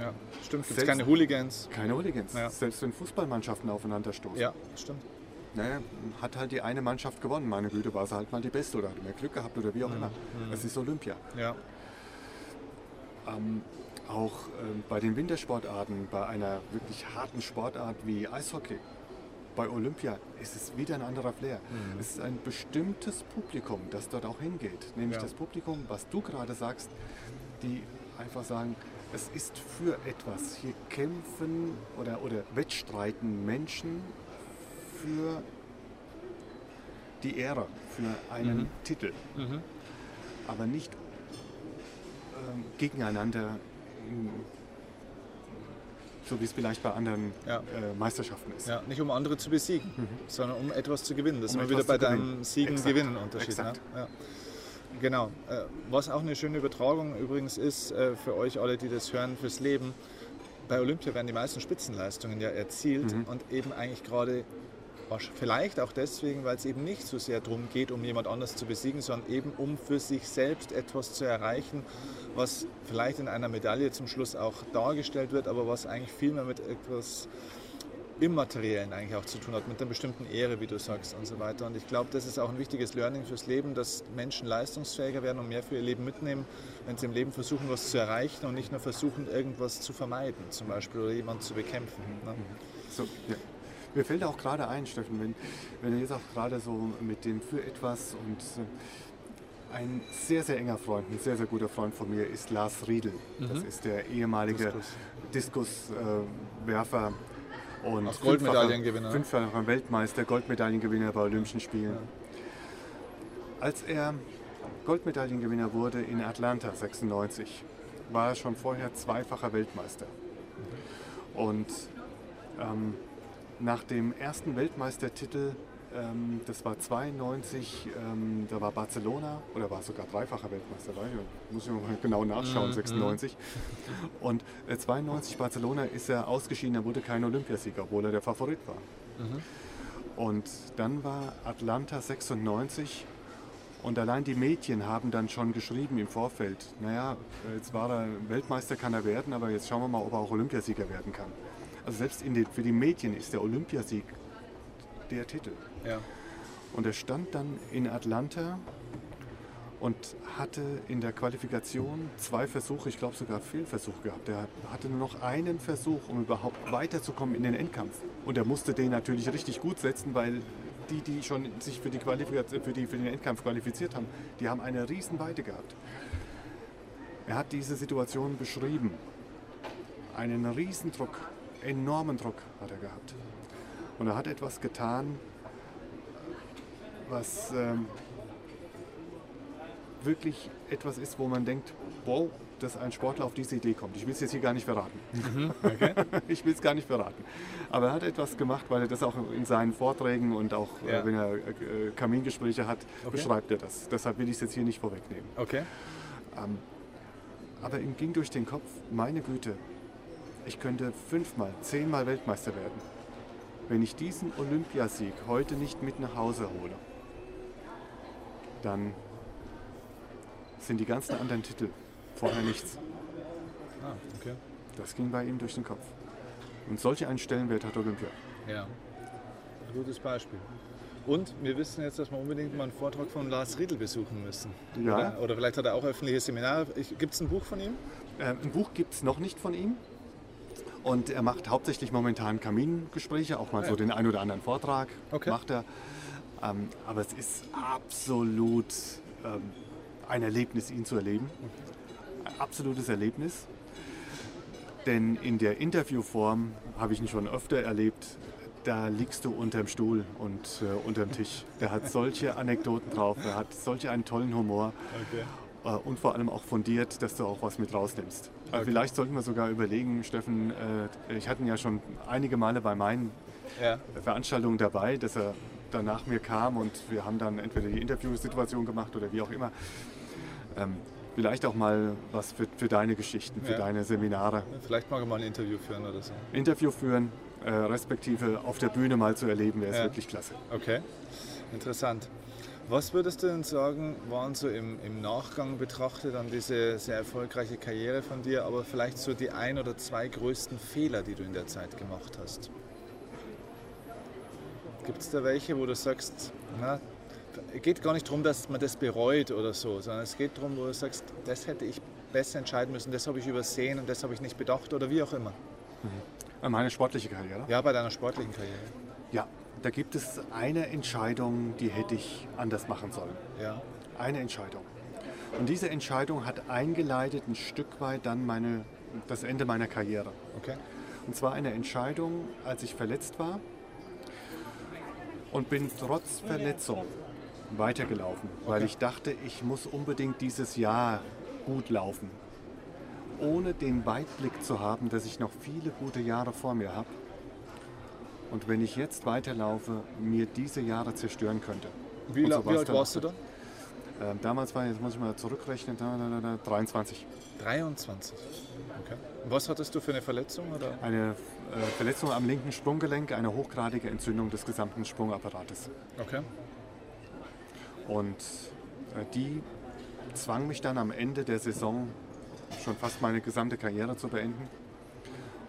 Ja, stimmt. Gibt keine Hooligans. Keine Hooligans. Ja. Selbst wenn Fußballmannschaften aufeinander stoßen. Ja, stimmt. Naja, hat halt die eine Mannschaft gewonnen. Meine Güte, war sie halt mal die beste oder hat mehr Glück gehabt oder wie auch mhm. immer. Mhm. Es ist Olympia. Ja. Ähm, auch ähm, bei den Wintersportarten, bei einer wirklich harten Sportart wie Eishockey, bei Olympia ist es wieder ein anderer Flair. Mhm. Es ist ein bestimmtes Publikum, das dort auch hingeht. Nämlich ja. das Publikum, was du gerade sagst, die einfach sagen, es ist für etwas. Hier kämpfen oder, oder wettstreiten Menschen für die Ehre, für einen mhm. Titel. Mhm. Aber nicht ähm, gegeneinander so wie es vielleicht bei anderen ja. äh, Meisterschaften ist. Ja, nicht um andere zu besiegen, mhm. sondern um etwas zu gewinnen. Das um ist immer wieder bei deinem Siegen-Gewinnen-Unterschied. Ne? Ja. Genau. Äh, was auch eine schöne Übertragung übrigens ist äh, für euch alle, die das hören, fürs Leben. Bei Olympia werden die meisten Spitzenleistungen ja erzielt mhm. und eben eigentlich gerade Vielleicht auch deswegen, weil es eben nicht so sehr darum geht, um jemand anders zu besiegen, sondern eben um für sich selbst etwas zu erreichen, was vielleicht in einer Medaille zum Schluss auch dargestellt wird, aber was eigentlich viel mehr mit etwas Immateriellen eigentlich auch zu tun hat, mit einer bestimmten Ehre, wie du sagst und so weiter. Und ich glaube, das ist auch ein wichtiges Learning fürs Leben, dass Menschen leistungsfähiger werden und mehr für ihr Leben mitnehmen, wenn sie im Leben versuchen, was zu erreichen und nicht nur versuchen, irgendwas zu vermeiden, zum Beispiel, oder jemanden zu bekämpfen. Ne? So, ja. Mir fällt auch gerade ein, Steffen, wenn, wenn du jetzt auch gerade so mit dem für etwas und äh, ein sehr, sehr enger Freund, ein sehr, sehr guter Freund von mir ist Lars Riedel. Mhm. Das ist der ehemalige Diskuswerfer äh, und Aus Goldmedaillengewinner. Fünffacher Weltmeister, Goldmedaillengewinner bei Olympischen Spielen. Ja. Als er Goldmedaillengewinner wurde in Atlanta 96, war er schon vorher zweifacher Weltmeister. Mhm. Und ähm, nach dem ersten Weltmeistertitel, ähm, das war 92, ähm, da war Barcelona, oder war sogar dreifacher Weltmeister, muss ich mal genau nachschauen, mhm. 96. Und äh, 92 Barcelona ist er ausgeschieden, er wurde kein Olympiasieger, obwohl er der Favorit war. Mhm. Und dann war Atlanta 96 und allein die Mädchen haben dann schon geschrieben im Vorfeld, naja, jetzt war er Weltmeister, kann er werden, aber jetzt schauen wir mal, ob er auch Olympiasieger werden kann. Also selbst den, für die Mädchen ist der Olympiasieg der Titel. Ja. Und er stand dann in Atlanta und hatte in der Qualifikation zwei Versuche, ich glaube sogar Fehlversuch gehabt. Er hatte nur noch einen Versuch, um überhaupt weiterzukommen in den Endkampf. Und er musste den natürlich richtig gut setzen, weil die, die schon sich für, die Qualifikation, für, die, für den Endkampf qualifiziert haben, die haben eine Riesenweite gehabt. Er hat diese Situation beschrieben. Einen Riesendruck enormen Druck hat er gehabt. Und er hat etwas getan, was ähm, wirklich etwas ist, wo man denkt, wow, dass ein Sportler auf diese Idee kommt. Ich will es jetzt hier gar nicht verraten. Mhm, okay. ich will es gar nicht verraten. Aber er hat etwas gemacht, weil er das auch in seinen Vorträgen und auch äh, ja. äh, wenn er äh, Kamingespräche hat, okay. beschreibt er das. Deshalb will ich es jetzt hier nicht vorwegnehmen. Okay. Ähm, aber ihm ging durch den Kopf, meine Güte, ich könnte fünfmal, zehnmal Weltmeister werden. wenn ich diesen Olympiasieg heute nicht mit nach Hause hole, dann sind die ganzen anderen Titel vorher nichts. Ah, okay. Das ging bei ihm durch den Kopf. Und solche einen Stellenwert hat Olympia. Ja. Ein gutes Beispiel. Und wir wissen jetzt, dass wir unbedingt mal einen Vortrag von Lars Riedel besuchen müssen. Ja. Oder, oder vielleicht hat er auch öffentliche Seminare. Gibt es ein Buch von ihm? Ähm, ein Buch gibt es noch nicht von ihm. Und er macht hauptsächlich momentan Kamingespräche, auch mal so den ein oder anderen Vortrag Okay. macht er. Ähm, aber es ist absolut ähm, ein Erlebnis, ihn zu erleben. Ein absolutes Erlebnis. Denn in der Interviewform habe ich ihn schon öfter erlebt. Da liegst du unterm Stuhl und äh, unterm Tisch. Der hat solche Anekdoten drauf, er hat solche einen tollen Humor Okay. Äh, und vor allem auch fundiert, dass du auch was mit rausnimmst. Also Okay. Vielleicht sollten wir sogar überlegen, Steffen, äh, ich hatte ihn ja schon einige Male bei meinen Ja. Veranstaltungen dabei, dass er dann nach mir kam und wir haben dann entweder die Interviewsituation gemacht oder wie auch immer. Ähm, vielleicht auch mal was für, für deine Geschichten, für Ja. deine Seminare. Vielleicht mal ein Interview führen oder so. Interview führen, äh, respektive auf der Bühne mal zu erleben, wäre es Ja. wirklich klasse. Okay, interessant. Was würdest du denn sagen, waren so im, im Nachgang betrachtet an diese sehr erfolgreiche Karriere von dir, aber vielleicht so die ein oder zwei größten Fehler, die du in der Zeit gemacht hast? Gibt es da welche, wo du sagst, na, geht gar nicht darum, dass man das bereut oder so, sondern es geht darum, wo du sagst, das hätte ich besser entscheiden müssen, das habe ich übersehen und das habe ich nicht bedacht oder wie auch immer. Äh, Meine sportliche Karriere. Ja, bei deiner sportlichen Karriere. Ja, da gibt es eine Entscheidung, die hätte ich anders machen sollen. Ja. Eine Entscheidung. Und diese Entscheidung hat eingeleitet ein Stück weit dann meine, das Ende meiner Karriere. Okay. Und zwar eine Entscheidung, als ich verletzt war und bin trotz Verletzung weitergelaufen, weil Okay. ich dachte, ich muss unbedingt dieses Jahr gut laufen, ohne den Weitblick zu haben, dass ich noch viele gute Jahre vor mir habe. Und wenn ich jetzt weiterlaufe, mir diese Jahre zerstören könnte. Wie, so wie alt warst du da? Ähm, damals war, jetzt muss ich mal zurückrechnen, da, da, da, da, 23. 23. Okay. Was hattest du für eine Verletzung? Oder? Eine äh, Verletzung am linken Sprunggelenk, eine hochgradige Entzündung des gesamten Sprungapparates. Okay. Und äh, die zwang mich dann am Ende der Saison schon fast meine gesamte Karriere zu beenden.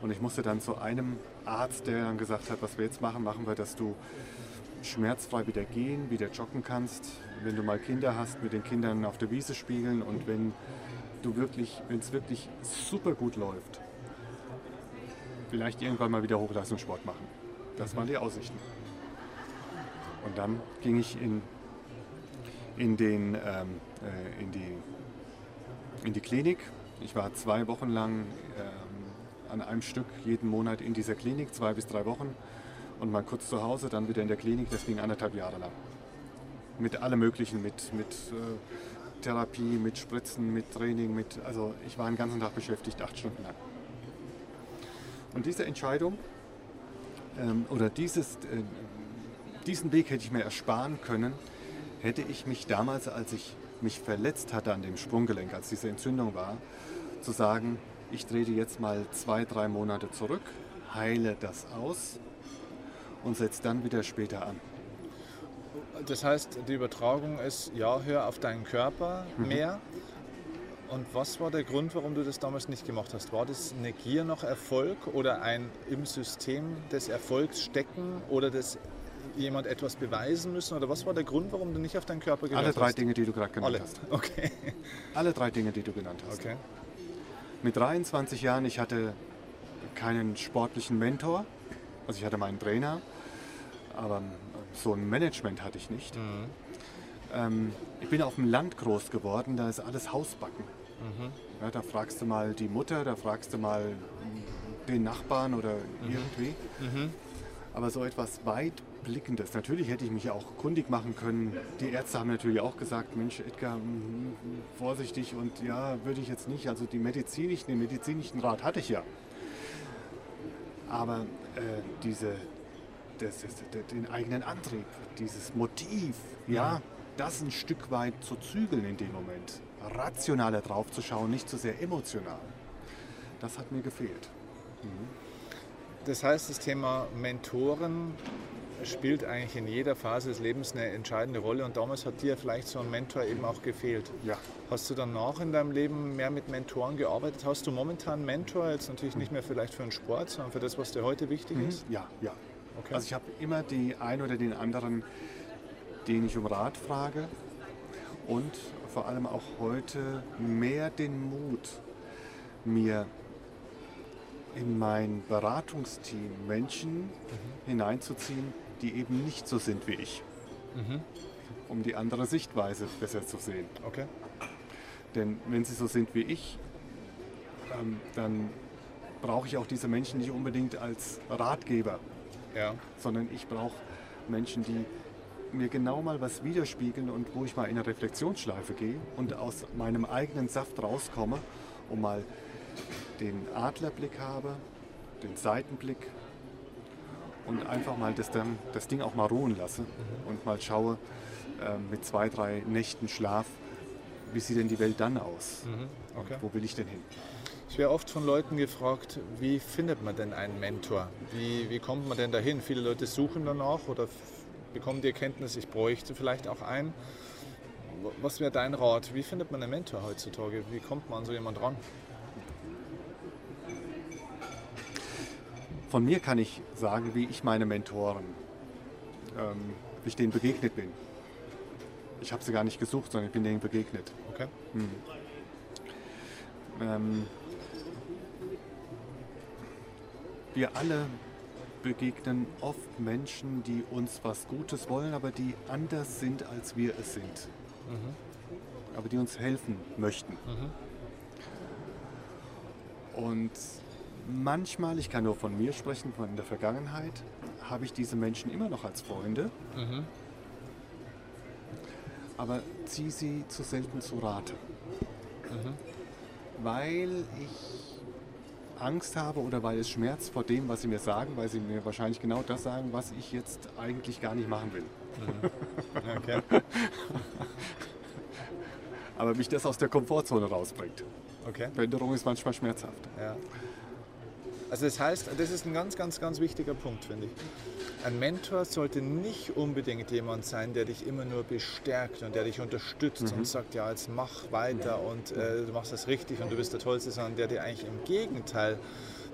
Und ich musste dann zu einem Arzt, der dann gesagt hat, was wir jetzt machen, machen wir, dass du schmerzfrei wieder gehen, wieder joggen kannst, wenn du mal Kinder hast, mit den Kindern auf der Wiese spielen und wenn du wirklich, wenn es wirklich super gut läuft, vielleicht irgendwann mal wieder Hochleistungssport machen. Das waren die Aussichten. Und dann ging ich in, in, den, ähm, äh, in, die, in die Klinik. Ich war zwei Wochen lang ähm, an einem Stück jeden Monat in dieser Klinik, zwei bis drei Wochen. Und mal kurz zu Hause, dann wieder in der Klinik. Das ging anderthalb Jahre lang. Mit allem Möglichen, mit, mit äh, Therapie, mit Spritzen, mit Training, mit, also ich war den ganzen Tag beschäftigt, acht Stunden lang. Und diese Entscheidung ähm, oder dieses, äh, diesen Weg hätte ich mir ersparen können, hätte ich mich damals, als ich mich verletzt hatte an dem Sprunggelenk, als diese Entzündung war, zu sagen, ich trete jetzt mal zwei, drei Monate zurück, heile das aus und setze dann wieder später an. Das heißt, die Übertragung ist, ja, hör auf deinen Körper mehr. Und was war der Grund, warum du das damals nicht gemacht hast? War das eine Gier nach Erfolg oder ein im System des Erfolgs stecken oder das jemand etwas beweisen müssen? Oder was war der Grund, warum du nicht auf deinen Körper gehört Alle drei hast? Dinge, die du gerade genannt Alle. hast. Okay. Alle drei Dinge, die du genannt hast. okay. Mit 23 Jahren, ich hatte keinen sportlichen Mentor. Also ich hatte meinen Trainer, aber so ein Management hatte ich nicht. Ähm, ich bin auf dem Land groß geworden, da ist alles Hausbacken. Ja, da fragst du mal die Mutter, da fragst du mal den Nachbarn oder irgendwie. Aber so etwas weitblickendes. Natürlich hätte ich mich auch kundig machen können. Die Ärzte haben natürlich auch gesagt, Mensch, Edgar, vorsichtig und ja, würde ich jetzt nicht. Also die medizinischen, den medizinischen Rat hatte ich ja. Aber äh, diese, das, das, das, den eigenen Antrieb, dieses Motiv, ja, das ein Stück weit zu zügeln in dem Moment, rationaler drauf zu schauen, nicht zu sehr emotional, das hat mir gefehlt. Das heißt, das Thema Mentoren spielt eigentlich in jeder Phase des Lebens eine entscheidende Rolle und damals hat dir vielleicht so ein Mentor eben auch gefehlt. Ja. Hast du danach in deinem Leben mehr mit Mentoren gearbeitet? Hast du momentan einen Mentor, jetzt natürlich nicht mehr vielleicht für den Sport, sondern für das, was dir heute wichtig Mhm. ist? Ja, ja. Okay. Also ich habe immer die ein oder den anderen, den ich um Rat frage und vor allem auch heute mehr den Mut, mir in mein Beratungsteam Menschen hineinzuziehen, die eben nicht so sind wie ich, Mhm. um die andere Sichtweise besser zu sehen. Okay. Denn wenn sie so sind wie ich, ähm, dann brauche ich auch diese Menschen nicht unbedingt als Ratgeber, Ja. sondern ich brauche Menschen, die mir genau mal was widerspiegeln und wo ich mal in eine Reflexionsschleife gehe und aus meinem eigenen Saft rauskomme und mal den Adlerblick habe, den Seitenblick und einfach mal das, das Ding auch mal ruhen lasse und mal schaue äh, mit zwei, drei Nächten Schlaf, wie sieht denn die Welt dann aus? Mhm. Okay. Wo will ich denn hin? Ich werde oft von Leuten gefragt, wie findet man denn einen Mentor? Wie, wie kommt man denn dahin? Viele Leute suchen danach oder bekommen die Erkenntnis, ich bräuchte vielleicht auch einen. Was wäre dein Rat? Wie findet man einen Mentor heutzutage? Wie kommt man an so jemand ran? Von mir kann ich sagen, wie ich meine Mentoren, ähm, wie ich denen begegnet bin. Ich habe sie gar nicht gesucht, sondern ich bin denen begegnet. Okay. Ähm, wir alle begegnen oft Menschen, die uns was Gutes wollen, aber die anders sind, als wir es sind. Aber die uns helfen möchten. Und manchmal, ich kann nur von mir sprechen, von der Vergangenheit, habe ich diese Menschen immer noch als Freunde, aber ziehe sie zu selten zu Rate. Weil ich Angst habe oder weil es schmerzt vor dem, was sie mir sagen, weil sie mir wahrscheinlich genau das sagen, was ich jetzt eigentlich gar nicht machen will. okay. Aber mich das aus der Komfortzone rausbringt. okay. Veränderung ist manchmal schmerzhaft. Ja. Also das heißt, das ist ein ganz, ganz, ganz wichtiger Punkt, finde ich. Ein Mentor sollte nicht unbedingt jemand sein, der dich immer nur bestärkt und der dich unterstützt und sagt, ja, jetzt mach weiter und äh, du machst das richtig und du bist der Tollste, sondern der dir eigentlich im Gegenteil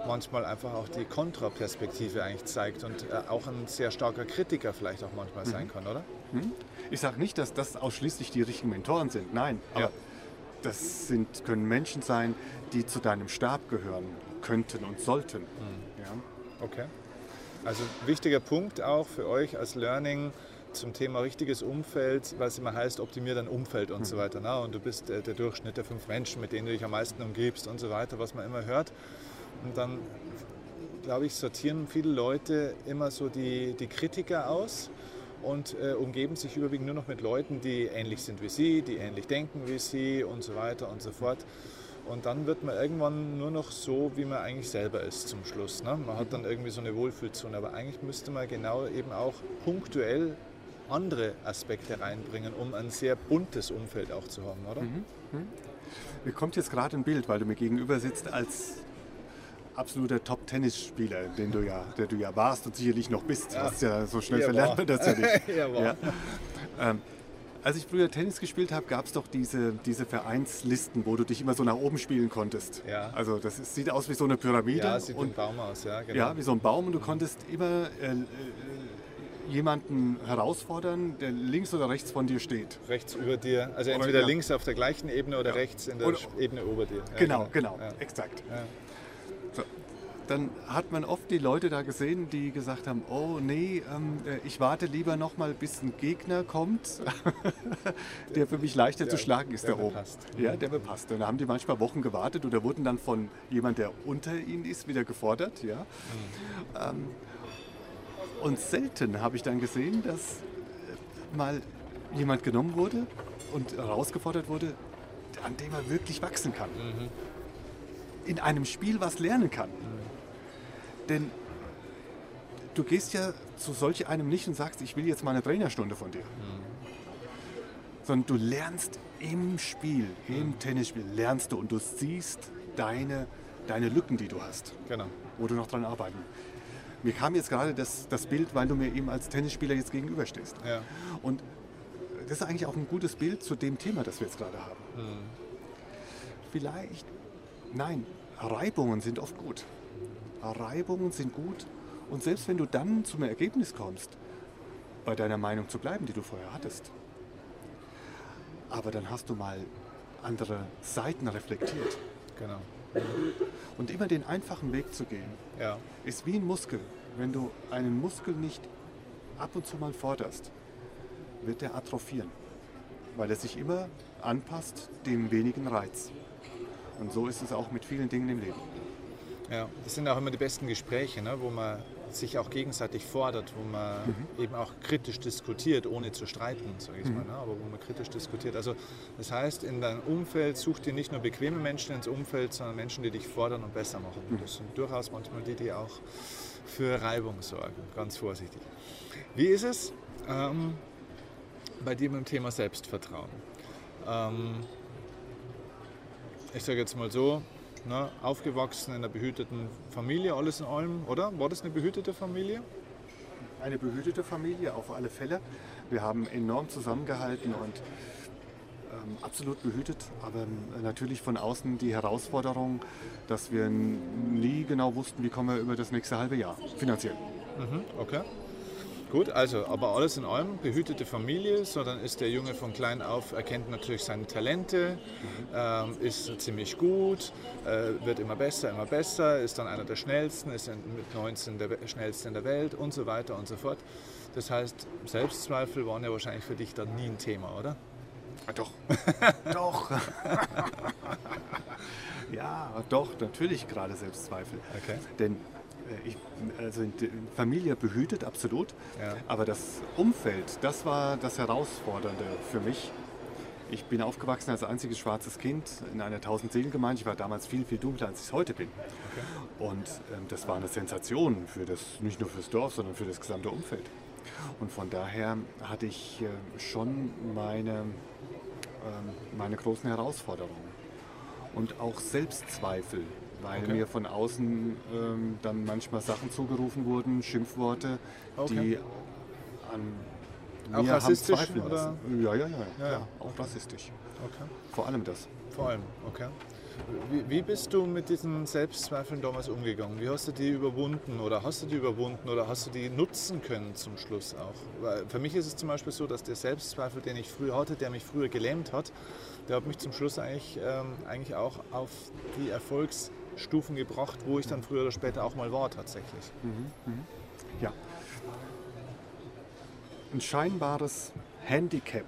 manchmal einfach auch die Kontraperspektive eigentlich zeigt und äh, auch ein sehr starker Kritiker vielleicht auch manchmal sein kann, oder? Ich sage nicht, dass das ausschließlich die richtigen Mentoren sind. Nein, aber Ja. das sind, können Menschen sein, die zu deinem Stab gehören könnten und sollten. Ja. Okay. Also wichtiger Punkt auch für euch als Learning zum Thema richtiges Umfeld, was immer heißt, optimier dein Umfeld und so weiter. Na? Und du bist äh, der Durchschnitt der fünf Menschen, mit denen du dich am meisten umgibst und so weiter, was man immer hört. Und dann, glaube ich, sortieren viele Leute immer so die, die Kritiker aus und äh, umgeben sich überwiegend nur noch mit Leuten, die ähnlich sind wie sie, die ähnlich denken wie sie und so weiter und so fort. Und dann wird man irgendwann nur noch so, wie man eigentlich selber ist zum Schluss. Ne? Man hat dann irgendwie so eine Wohlfühlzone, aber eigentlich müsste man genau eben auch punktuell andere Aspekte reinbringen, um ein sehr buntes Umfeld auch zu haben, oder? Mir kommt jetzt gerade ein Bild, weil du mir gegenüber sitzt als absoluter Top-Tennisspieler, den du ja, der du ja warst und sicherlich noch bist. Ja. Hast ja so schnell Ja, verlernt man das ja nicht. Ja, war. Ähm, als ich früher Tennis gespielt habe, gab es doch diese, diese Vereinslisten, wo du dich immer so nach oben spielen konntest. Ja. Also das ist, sieht aus wie so eine Pyramide. Ja, sieht wie ein und, Baum aus, ja, genau. ja, wie so ein Baum und du konntest immer äh, äh, jemanden herausfordern, der links oder rechts von dir steht. Rechts über dir, also entweder ja. links auf der gleichen Ebene oder Ja. rechts in der Oder- Ebene über dir. Ja, Genau, genau, Ja. exakt. So. Dann hat man oft die Leute da gesehen, die gesagt haben, oh nee, ähm, äh, ich warte lieber noch mal, bis ein Gegner kommt, der für mich leichter Der- zu schlagen ist der da oben. passt. Ja, der mir passt. Und da haben die manchmal Wochen gewartet oder wurden dann von jemand, der unter ihnen ist, wieder gefordert. Ja. Ähm, und selten habe ich dann gesehen, dass äh, mal jemand genommen wurde und herausgefordert wurde, an dem er wirklich wachsen kann. In einem Spiel was lernen kann. Denn du gehst ja zu solch einem nicht und sagst, ich will jetzt mal eine Trainerstunde von dir. Sondern du lernst im Spiel, im Tennisspiel, lernst du und du siehst deine, deine Lücken, die du hast, Genau. wo du noch dran arbeiten. Mir kam jetzt gerade das, das Bild, weil du mir eben als Tennisspieler jetzt gegenüberstehst. Ja. Und das ist eigentlich auch ein gutes Bild zu dem Thema, das wir jetzt gerade haben. Vielleicht, nein, Reibungen sind oft gut. Reibungen sind gut. Und selbst wenn du dann zum Ergebnis kommst, bei deiner Meinung zu bleiben, die du vorher hattest, aber dann hast du mal andere Seiten reflektiert. Genau. Und immer den einfachen Weg zu gehen, Ja. ist wie ein Muskel. Wenn du einen Muskel nicht ab und zu mal forderst, wird er atrophieren, weil er sich immer anpasst dem wenigen Reiz. Und so ist es auch mit vielen Dingen im Leben. Ja, das sind auch immer die besten Gespräche, ne, wo man sich auch gegenseitig fordert, wo man eben auch kritisch diskutiert, ohne zu streiten, sage ich mal, ne, aber wo man kritisch diskutiert. Also das heißt, in deinem Umfeld such dir nicht nur bequeme Menschen ins Umfeld, sondern Menschen, die dich fordern und besser machen. Das sind durchaus manchmal die, die auch für Reibung sorgen, ganz vorsichtig. Wie ist es ähm, bei dir mit dem Thema Selbstvertrauen? Ähm, ich sage jetzt mal so, ne, aufgewachsen in einer behüteten Familie, alles in allem, oder? War das eine behütete Familie? Eine behütete Familie auf alle Fälle. Wir haben enorm zusammengehalten und ähm, absolut behütet, aber ähm, natürlich von außen die Herausforderung, dass wir nie genau wussten, wie kommen wir über das nächste halbe Jahr finanziell. Mhm, okay. Gut, also, aber alles in allem, behütete Familie, so dann ist der Junge von klein auf, erkennt natürlich seine Talente, ähm, ist ziemlich gut, äh, wird immer besser, immer besser, ist dann einer der schnellsten, ist mit 19 der schnellste in der Welt und so weiter und so fort. Das heißt, Selbstzweifel waren ja wahrscheinlich für dich dann nie ein Thema, oder? Ah, doch. doch. ja, doch, natürlich gerade Selbstzweifel. Okay. Denn ich, also Familie behütet absolut, Ja. aber das Umfeld, das war das Herausfordernde für mich. Ich bin aufgewachsen als einziges schwarzes Kind in einer Tausend-Seelen-Gemeinde. Ich war damals viel, viel dunkler, als ich es heute bin. Und ähm, das war eine Sensation für das, nicht nur fürs Dorf, sondern für das gesamte Umfeld. Und von daher hatte ich äh, schon meine, ähm, meine großen Herausforderungen. Und auch Selbstzweifel, weil Okay. mir von außen ähm, dann manchmal Sachen zugerufen wurden, Schimpfworte, Okay. die an Auch mir haben rassistisch, zweifeln oder? lassen. Ja, ja, ja, ja, Ja, auch rassistisch. Okay. Vor allem das. Vor allem, okay. Wie, wie bist du mit diesen Selbstzweifeln damals umgegangen? Wie hast du die überwunden oder hast du die überwunden oder hast du die nutzen können zum Schluss auch? Weil für mich ist es zum Beispiel so, dass der Selbstzweifel, den ich früher hatte, der mich früher gelähmt hat, der hat mich zum Schluss eigentlich, ähm, eigentlich auch auf die Erfolgsstufen gebracht, wo ich dann früher oder später auch mal war tatsächlich. Ja. Ein scheinbares Handicap,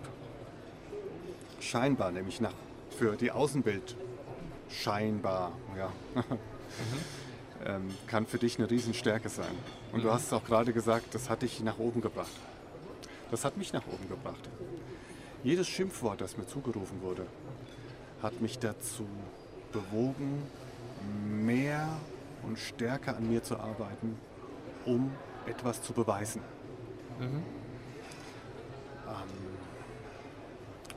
scheinbar nämlich nach, für die Außenwelt, scheinbar, ja, ähm, kann für dich eine Riesenstärke sein. Und du hast es auch gerade gesagt, das hat dich nach oben gebracht. Das hat mich nach oben gebracht. Jedes Schimpfwort, das mir zugerufen wurde, hat mich dazu bewogen, mehr und stärker an mir zu arbeiten, um etwas zu beweisen. Ähm,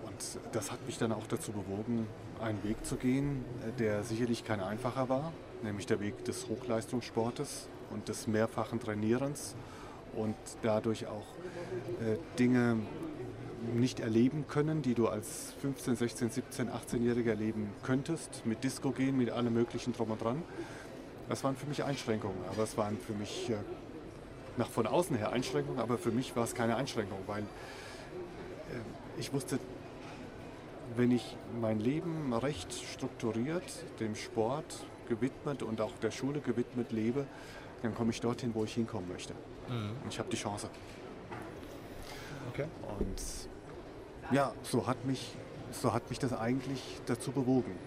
und das hat mich dann auch dazu bewogen, einen Weg zu gehen, äh, der sicherlich kein einfacher war, nämlich der Weg des Hochleistungssportes und des mehrfachen Trainierens und dadurch auch äh, Dinge nicht erleben können, die du als 15, 16, 17, 18-Jähriger erleben könntest, mit Disco gehen, mit allem möglichen drum und dran. Das waren für mich Einschränkungen, aber es waren für mich äh, nach von außen her Einschränkungen, aber für mich war es keine Einschränkung, weil äh, ich wusste, wenn ich mein Leben recht strukturiert dem Sport gewidmet und auch der Schule gewidmet lebe, dann komme ich dorthin, wo ich hinkommen möchte. Und ich habe die Chance. Okay. Und ja, so hat mich, so hat mich das eigentlich dazu bewogen.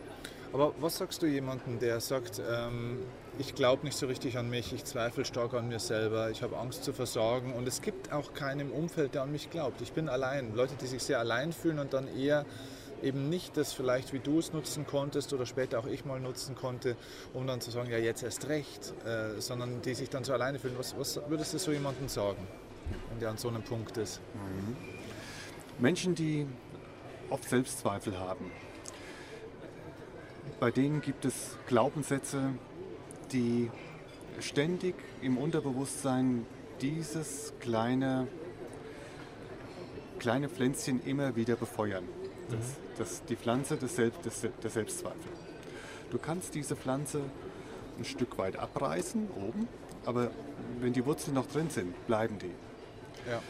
Aber was sagst du jemandem, der sagt, ähm, ich glaube nicht so richtig an mich, ich zweifle stark an mir selber, ich habe Angst zu versorgen und es gibt auch keinen im Umfeld, der an mich glaubt. Ich bin allein. Leute, die sich sehr allein fühlen und dann eher eben nicht das vielleicht, wie du es nutzen konntest oder später auch ich mal nutzen konnte, um dann zu sagen, ja jetzt erst recht, äh, sondern die sich dann so alleine fühlen. Was, was würdest du so jemandem sagen, wenn der an so einem Punkt ist? Menschen, die oft Selbstzweifel haben, bei denen gibt es Glaubenssätze, die ständig im Unterbewusstsein dieses kleine, kleine Pflänzchen immer wieder befeuern. Das, das, die Pflanze des, Selbst, des, der Selbstzweifel. Du kannst diese Pflanze ein Stück weit abreißen oben, aber wenn die Wurzeln noch drin sind, bleiben die. Ja.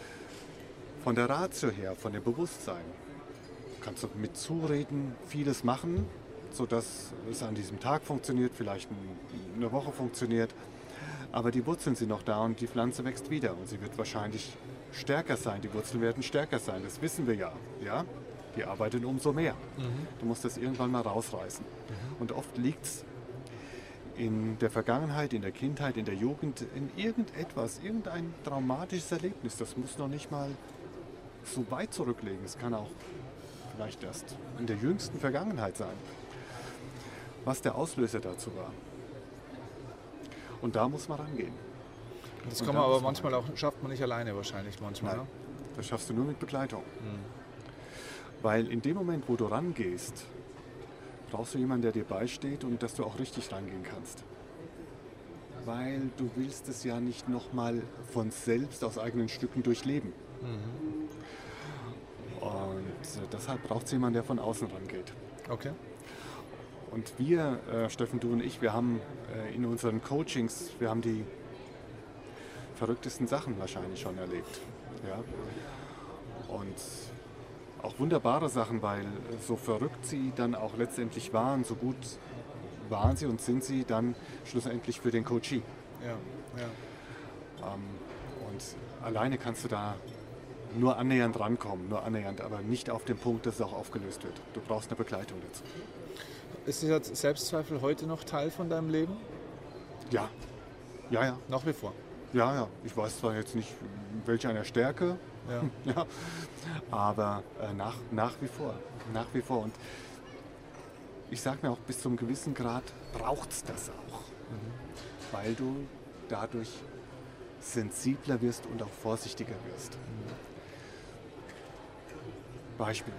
Von der Ratio her, von dem Bewusstsein, kannst du mit Zureden vieles machen, sodass es an diesem Tag funktioniert, vielleicht eine Woche funktioniert. Aber die Wurzeln sind noch da und die Pflanze wächst wieder und sie wird wahrscheinlich stärker sein. Die Wurzeln werden stärker sein, das wissen wir ja. ja? Die arbeiten umso mehr. Du musst das irgendwann mal rausreißen. Und oft liegt es in der Vergangenheit, in der Kindheit, in der Jugend, in irgendetwas, irgendein traumatisches Erlebnis. Das muss noch nicht mal so weit zurücklegen. Es kann auch vielleicht erst in der jüngsten Vergangenheit sein, was der Auslöser dazu war. Und da muss man rangehen. Das kann man aber manchmal auch, schafft man nicht alleine wahrscheinlich manchmal. Nein. Ne? Das schaffst du nur mit Begleitung. Weil in dem Moment, wo du rangehst, brauchst du jemanden, der dir beisteht und dass du auch richtig rangehen kannst. Weil du willst es ja nicht nochmal von selbst aus eigenen Stücken durchleben. Und äh, deshalb braucht es jemanden, der von außen rangeht. Okay. Und wir, äh, Steffen, du und ich, wir haben äh, in unseren Coachings, wir haben die verrücktesten Sachen wahrscheinlich schon erlebt. Ja? Und auch wunderbare Sachen, weil so verrückt sie dann auch letztendlich waren, so gut waren sie und sind sie dann schlussendlich für den Coachee. Ja, ja. Ähm, und alleine kannst du da nur annähernd rankommen, nur annähernd, aber nicht auf den Punkt, dass es auch aufgelöst wird. Du brauchst eine Begleitung dazu. Ist dieser Selbstzweifel heute noch Teil von deinem Leben? Ja, ja, ja. Nach wie vor. Ja, ja, ich weiß zwar jetzt nicht, welche einer Stärke, Ja. ja, aber äh, nach, nach wie vor, nach wie vor. Und ich sage mir auch, bis zu einem gewissen Grad braucht es das auch, weil du dadurch sensibler wirst und auch vorsichtiger wirst. Beispiel,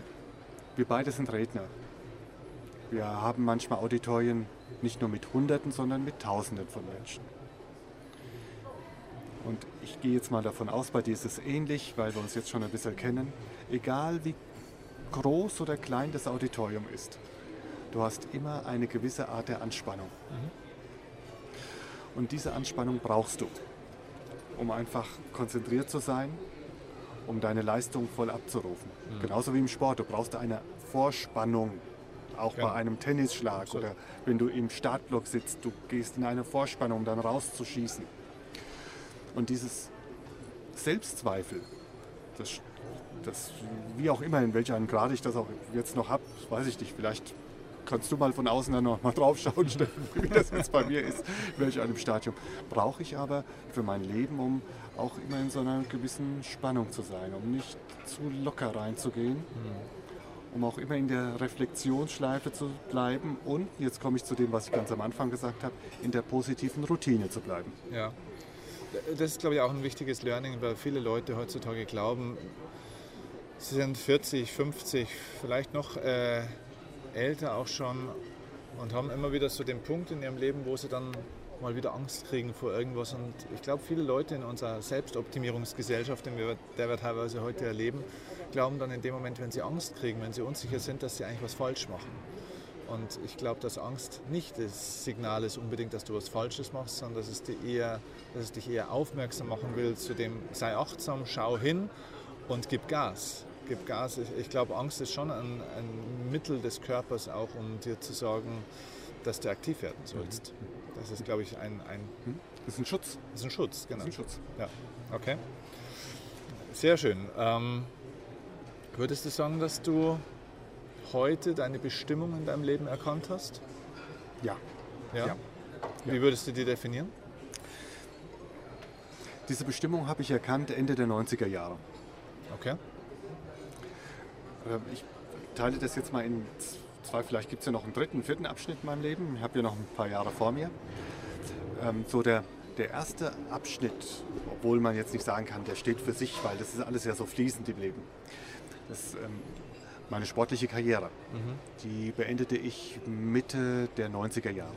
wir beide sind Redner. Wir haben manchmal Auditorien nicht nur mit Hunderten, sondern mit Tausenden von Menschen. Und ich gehe jetzt mal davon aus, bei dir ist es ähnlich, weil wir uns jetzt schon ein bisschen kennen. Egal wie groß oder klein das Auditorium ist, du hast immer eine gewisse Art der Anspannung. Und diese Anspannung brauchst du, um einfach konzentriert zu sein, um deine Leistung voll abzurufen. Genauso wie im Sport, du brauchst eine Vorspannung, auch Genau. bei einem Tennisschlag Absolut. oder wenn du im Startblock sitzt, du gehst in eine Vorspannung, um dann rauszuschießen. Und dieses Selbstzweifel, das, das, wie auch immer, in welchem Grad ich das auch jetzt noch habe, weiß ich nicht. Vielleicht kannst du mal von außen dann noch mal drauf schauen, Steffen, wie das jetzt bei mir ist, in welch einem Stadium. Brauche ich aber für mein Leben, um auch immer in so einer gewissen Spannung zu sein, um nicht zu locker reinzugehen, um auch immer in der Reflexionsschleife zu bleiben und, jetzt komme ich zu dem, was ich ganz am Anfang gesagt habe, in der positiven Routine zu bleiben. Ja. Das ist, glaube ich, auch ein wichtiges Learning, weil viele Leute heutzutage glauben, sie sind 40, 50, vielleicht noch äh, älter auch schon und haben immer wieder so den Punkt in ihrem Leben, wo sie dann mal wieder Angst kriegen vor irgendwas. Und ich glaube, viele Leute in unserer Selbstoptimierungsgesellschaft, in der wir- teilweise heute erleben, glauben dann in dem Moment, wenn sie Angst kriegen, wenn sie unsicher sind, dass sie eigentlich was falsch machen. Und ich glaube, dass Angst nicht das Signal ist unbedingt, dass du was Falsches machst, sondern dass es, dir eher, dass es dich eher aufmerksam machen will zu dem, sei achtsam, schau hin und gib Gas. Gib Gas. Ich, ich glaube, Angst ist schon ein, ein Mittel des Körpers auch, um dir zu sagen, dass du aktiv werden sollst. Das ist, glaube ich, ein, ein, Das ist ein Schutz. das ist ein Schutz. Genau. Das ist ein Schutz. Ja, okay. Sehr schön. Ähm, würdest du sagen, dass du heute deine Bestimmung in deinem Leben erkannt hast? Ja. Ja. Ja. Wie würdest du die definieren? Diese Bestimmung habe ich erkannt Ende der 90er Jahre. Okay. Äh, Ich teile das jetzt mal in zwei, vielleicht gibt es ja noch einen dritten, vierten Abschnitt in meinem Leben. Ich habe ja noch ein paar Jahre vor mir. Ähm, So der, der erste Abschnitt, obwohl man jetzt nicht sagen kann, der steht für sich, weil das ist alles ja so fließend im Leben. Das ähm, meine sportliche Karriere. Die beendete ich Mitte der 90er Jahre.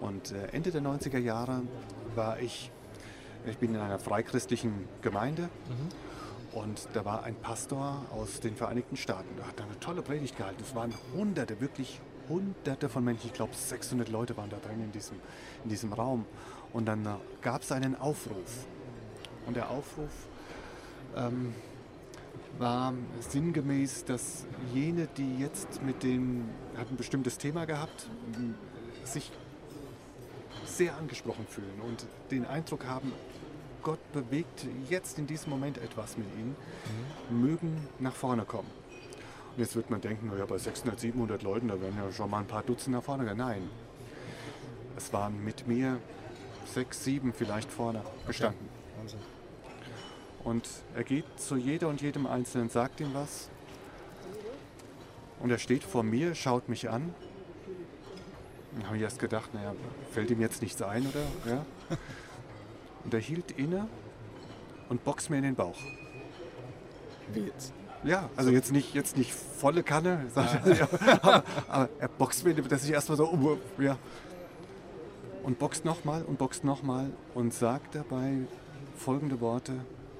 Und äh, Ende der 90er Jahre war ich, ich bin in einer freichristlichen Gemeinde und da war ein Pastor aus den Vereinigten Staaten. Der hat eine tolle Predigt gehalten. Es waren hunderte, wirklich hunderte von Menschen. Ich glaube 600 Leute waren da drin in diesem, in diesem Raum. Und dann äh, gab es einen Aufruf. Und der Aufruf ähm, war sinngemäß, dass jene, die jetzt mit dem, hat ein bestimmtes Thema gehabt, sich sehr angesprochen fühlen und den Eindruck haben, Gott bewegt jetzt in diesem Moment etwas mit ihnen, mögen nach vorne kommen. Und jetzt wird man denken, naja, bei 600, 700 Leuten, da werden ja schon mal ein paar Dutzend nach vorne gehen. Nein, es waren mit mir sechs, sieben vielleicht vorne gestanden. Wahnsinn. Und er geht zu jeder und jedem Einzelnen, sagt ihm was. Und er steht vor mir, schaut mich an. Dann habe ich erst gedacht, naja, fällt ihm jetzt nichts ein, oder? Ja. Und er hielt inne und boxt mir in den Bauch. Wie jetzt? Ja, also jetzt nicht, jetzt nicht volle Kanne, sondern, ja, aber, aber er boxt mir, dass ich erstmal so, um, ja. Und boxt nochmal und boxt nochmal und sagt dabei folgende Worte: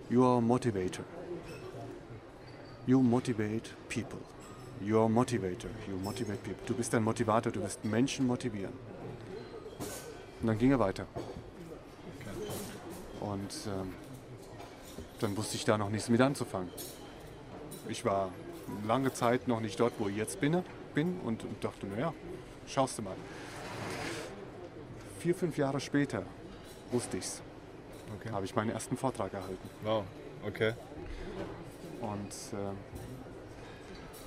You are a motivator. You motivate people. You are a motivator. You motivate people. Du bist ein Motivator, du wirst Menschen motivieren. Und dann ging er weiter. Und ähm, dann wusste ich da noch nichts mit anzufangen. Ich war lange Zeit noch nicht dort, wo ich jetzt bin, bin und, und dachte, naja, schaust du mal. Vier, fünf Jahre später wusste ich's. Okay. Habe ich meinen ersten Vortrag erhalten. Wow, okay. Und äh,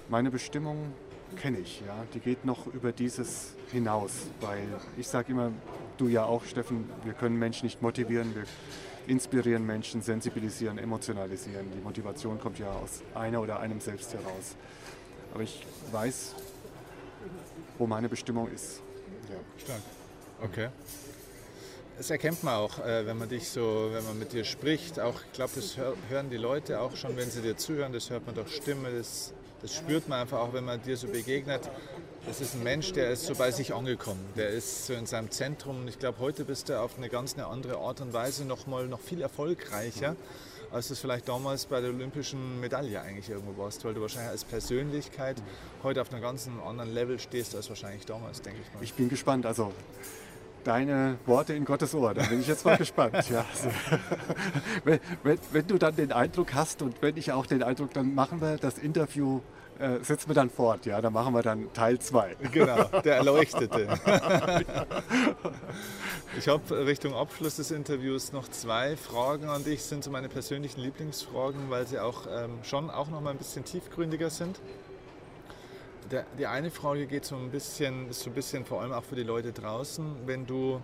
meine Bestimmung kenne ich, ja. Die geht noch über dieses hinaus, weil ich sage immer, du ja auch, Steffen, wir können Menschen nicht motivieren, wir inspirieren Menschen, sensibilisieren, emotionalisieren. Die Motivation kommt ja aus einer oder einem selbst heraus. Aber ich weiß, wo meine Bestimmung ist. Ja. Stark. Okay. Das erkennt man auch, äh, wenn man dich so, wenn man mit dir spricht. Auch, ich glaube, das hör, hören die Leute auch schon, wenn sie dir zuhören. Das hört man durch Stimme. Das, das spürt man einfach auch, wenn man dir so begegnet. Das ist ein Mensch, der ist so bei sich angekommen. Der ist so in seinem Zentrum. Und ich glaube, heute bist du auf eine ganz eine andere Art und Weise noch mal noch viel erfolgreicher, als du es vielleicht damals bei der olympischen Medaille eigentlich irgendwo warst, weil du wahrscheinlich als Persönlichkeit heute auf einem ganz anderen Level stehst als wahrscheinlich damals, denke ich mal. Ich bin gespannt. Also deine Worte in Gottes Ohr, da bin ich jetzt mal gespannt. Ja, also, wenn, wenn, wenn du dann den Eindruck hast und wenn ich auch den Eindruck, dann machen wir das Interview, äh, setzen wir dann fort. Ja, dann machen wir dann Teil 2. Genau, der Erleuchtete. Ich habe Richtung Abschluss des Interviews noch zwei Fragen an dich. Sind so meine persönlichen Lieblingsfragen, weil sie auch ähm, schon auch noch mal ein bisschen tiefgründiger sind. Der, die eine Frage geht so ein bisschen, ist so ein bisschen vor allem auch für die Leute draußen, wenn du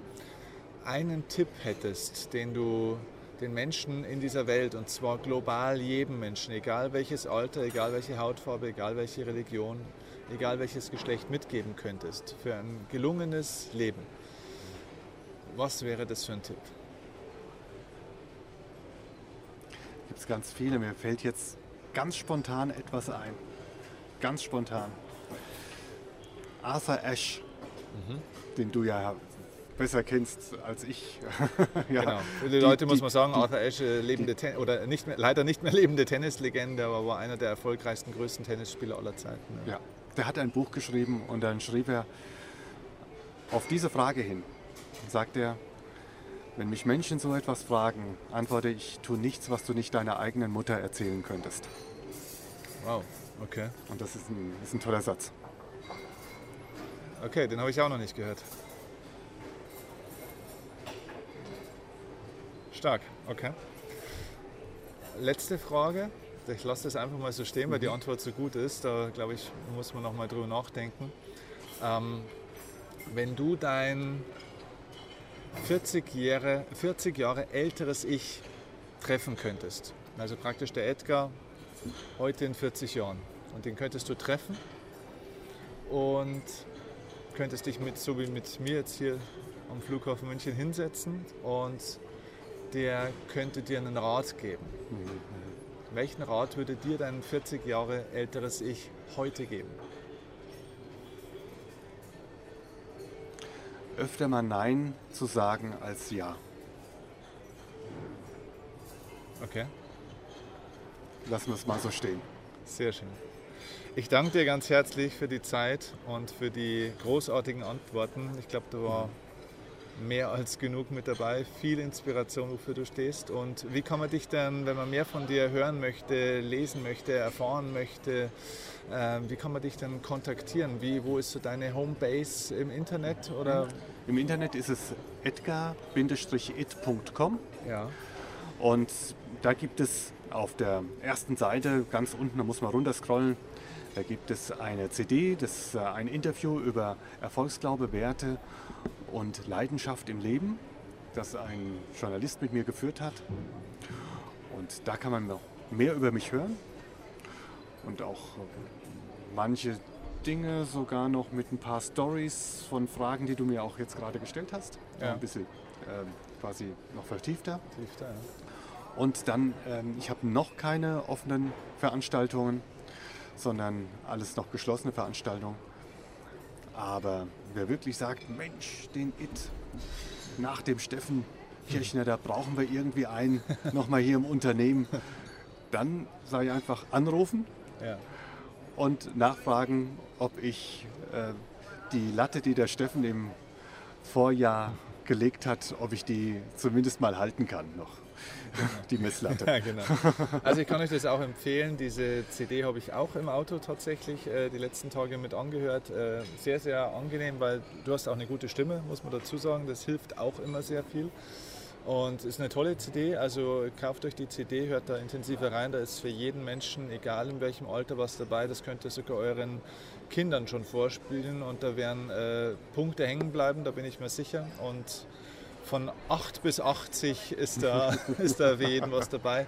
einen Tipp hättest, den du den Menschen in dieser Welt, und zwar global jedem Menschen, egal welches Alter, egal welche Hautfarbe, egal welche Religion, egal welches Geschlecht mitgeben könntest für ein gelungenes Leben. Was wäre das für ein Tipp? Gibt es ganz viele. Mir fällt jetzt ganz spontan etwas ein. Ganz spontan. Arthur Ashe, den du ja besser kennst als ich. ja. Genau. Für die, Leute muss man sagen, Arthur Ashe, lebende Ten oder nicht mehr, leider nicht mehr lebende Tennislegende, aber war einer der erfolgreichsten, größten Tennisspieler aller Zeiten. Ja, der hat ein Buch geschrieben und dann schrieb er auf diese Frage hin, sagt er, wenn mich Menschen so etwas fragen, antworte ich, tu nichts, was du nicht deiner eigenen Mutter erzählen könntest. Wow, okay. Und das ist ein, ist ein toller Satz. Okay, den habe ich auch noch nicht gehört. Stark, okay. Letzte Frage. Ich lasse das einfach mal so stehen, weil die Antwort so gut ist. Da glaube ich, muss man noch mal drüber nachdenken. Ähm, wenn du dein 40 Jahre, 40 Jahre älteres Ich treffen könntest, also praktisch der Edgar heute in 40 Jahren, und den könntest du treffen und könntest dich mit, so wie mit mir jetzt hier am Flughafen München hinsetzen und der könnte dir einen Rat geben. Welchen Rat würde dir dein 40 Jahre älteres Ich heute geben? öfter mal Nein zu sagen als Ja. Okay, Lassen wir es mal so stehen. sehr schön. Ich danke dir ganz herzlich für die Zeit und für die großartigen Antworten. Ich glaube, da war mehr als genug mit dabei. Viel Inspiration, wofür du stehst. Und wie kann man dich denn, wenn man mehr von dir hören möchte, lesen möchte, erfahren möchte, ähm, wie kann man dich denn kontaktieren? Wie, wo ist so deine Homebase im Internet? Oder? Im Internet ist es edgar-it.com Ja. und da gibt es auf der ersten Seite ganz unten, da muss man runterscrollen, da gibt es eine CD, das ist äh, ein Interview über Erfolgsglaube, Werte und Leidenschaft im Leben, das ein Journalist mit mir geführt hat. Und da kann man noch mehr über mich hören und auch manche Dinge sogar noch mit ein paar Stories von Fragen, die du mir auch jetzt gerade gestellt hast. Ja. Ein bisschen ähm, quasi noch vertiefter. Tief da, ja. Und dann, ähm, ich habe noch keine offenen Veranstaltungen, sondern alles noch geschlossene Veranstaltungen. Aber wer wirklich sagt, Mensch, den It nach dem Steffen Kirchner, da brauchen wir irgendwie einen nochmal hier im Unternehmen, dann sage ich einfach anrufen Ja. und nachfragen, ob ich äh, die Latte, die der Steffen im Vorjahr gelegt hat, ob ich die zumindest mal halten kann noch. Die Messlatte. Ja, genau. Also ich kann euch das auch empfehlen. Diese CD habe ich auch im Auto tatsächlich äh, die letzten Tage mit angehört. Äh, sehr, sehr angenehm, weil du hast auch eine gute Stimme, muss man dazu sagen. Das hilft auch immer sehr viel. Und ist eine tolle CD, also kauft euch die CD, hört da intensiver rein. Da ist für jeden Menschen, egal in welchem Alter, was dabei. Das könnt ihr sogar euren Kindern schon vorspielen und da werden äh, Punkte hängen bleiben, da bin ich mir sicher. Und von 8 bis 80 ist da, ist da für jeden was dabei.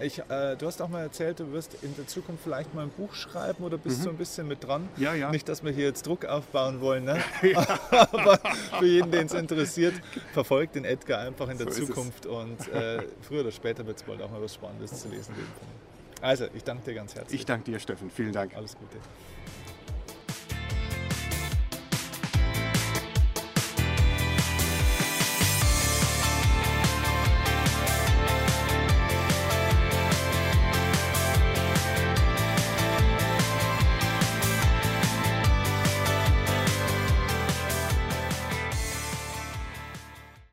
Ich, äh, du hast auch mal erzählt, du wirst in der Zukunft vielleicht mal ein Buch schreiben oder bist so ein bisschen mit dran. Mhm. Ja, ja. Nicht, dass wir hier jetzt Druck aufbauen wollen, ne? aber für jeden, den es interessiert, verfolgt den Edgar einfach in der So. Zukunft und äh, früher oder später wird es bald auch mal was Spannendes zu lesen geben. Also, ich danke dir ganz herzlich. Ich danke dir, Steffen. Vielen Dank. Alles Gute.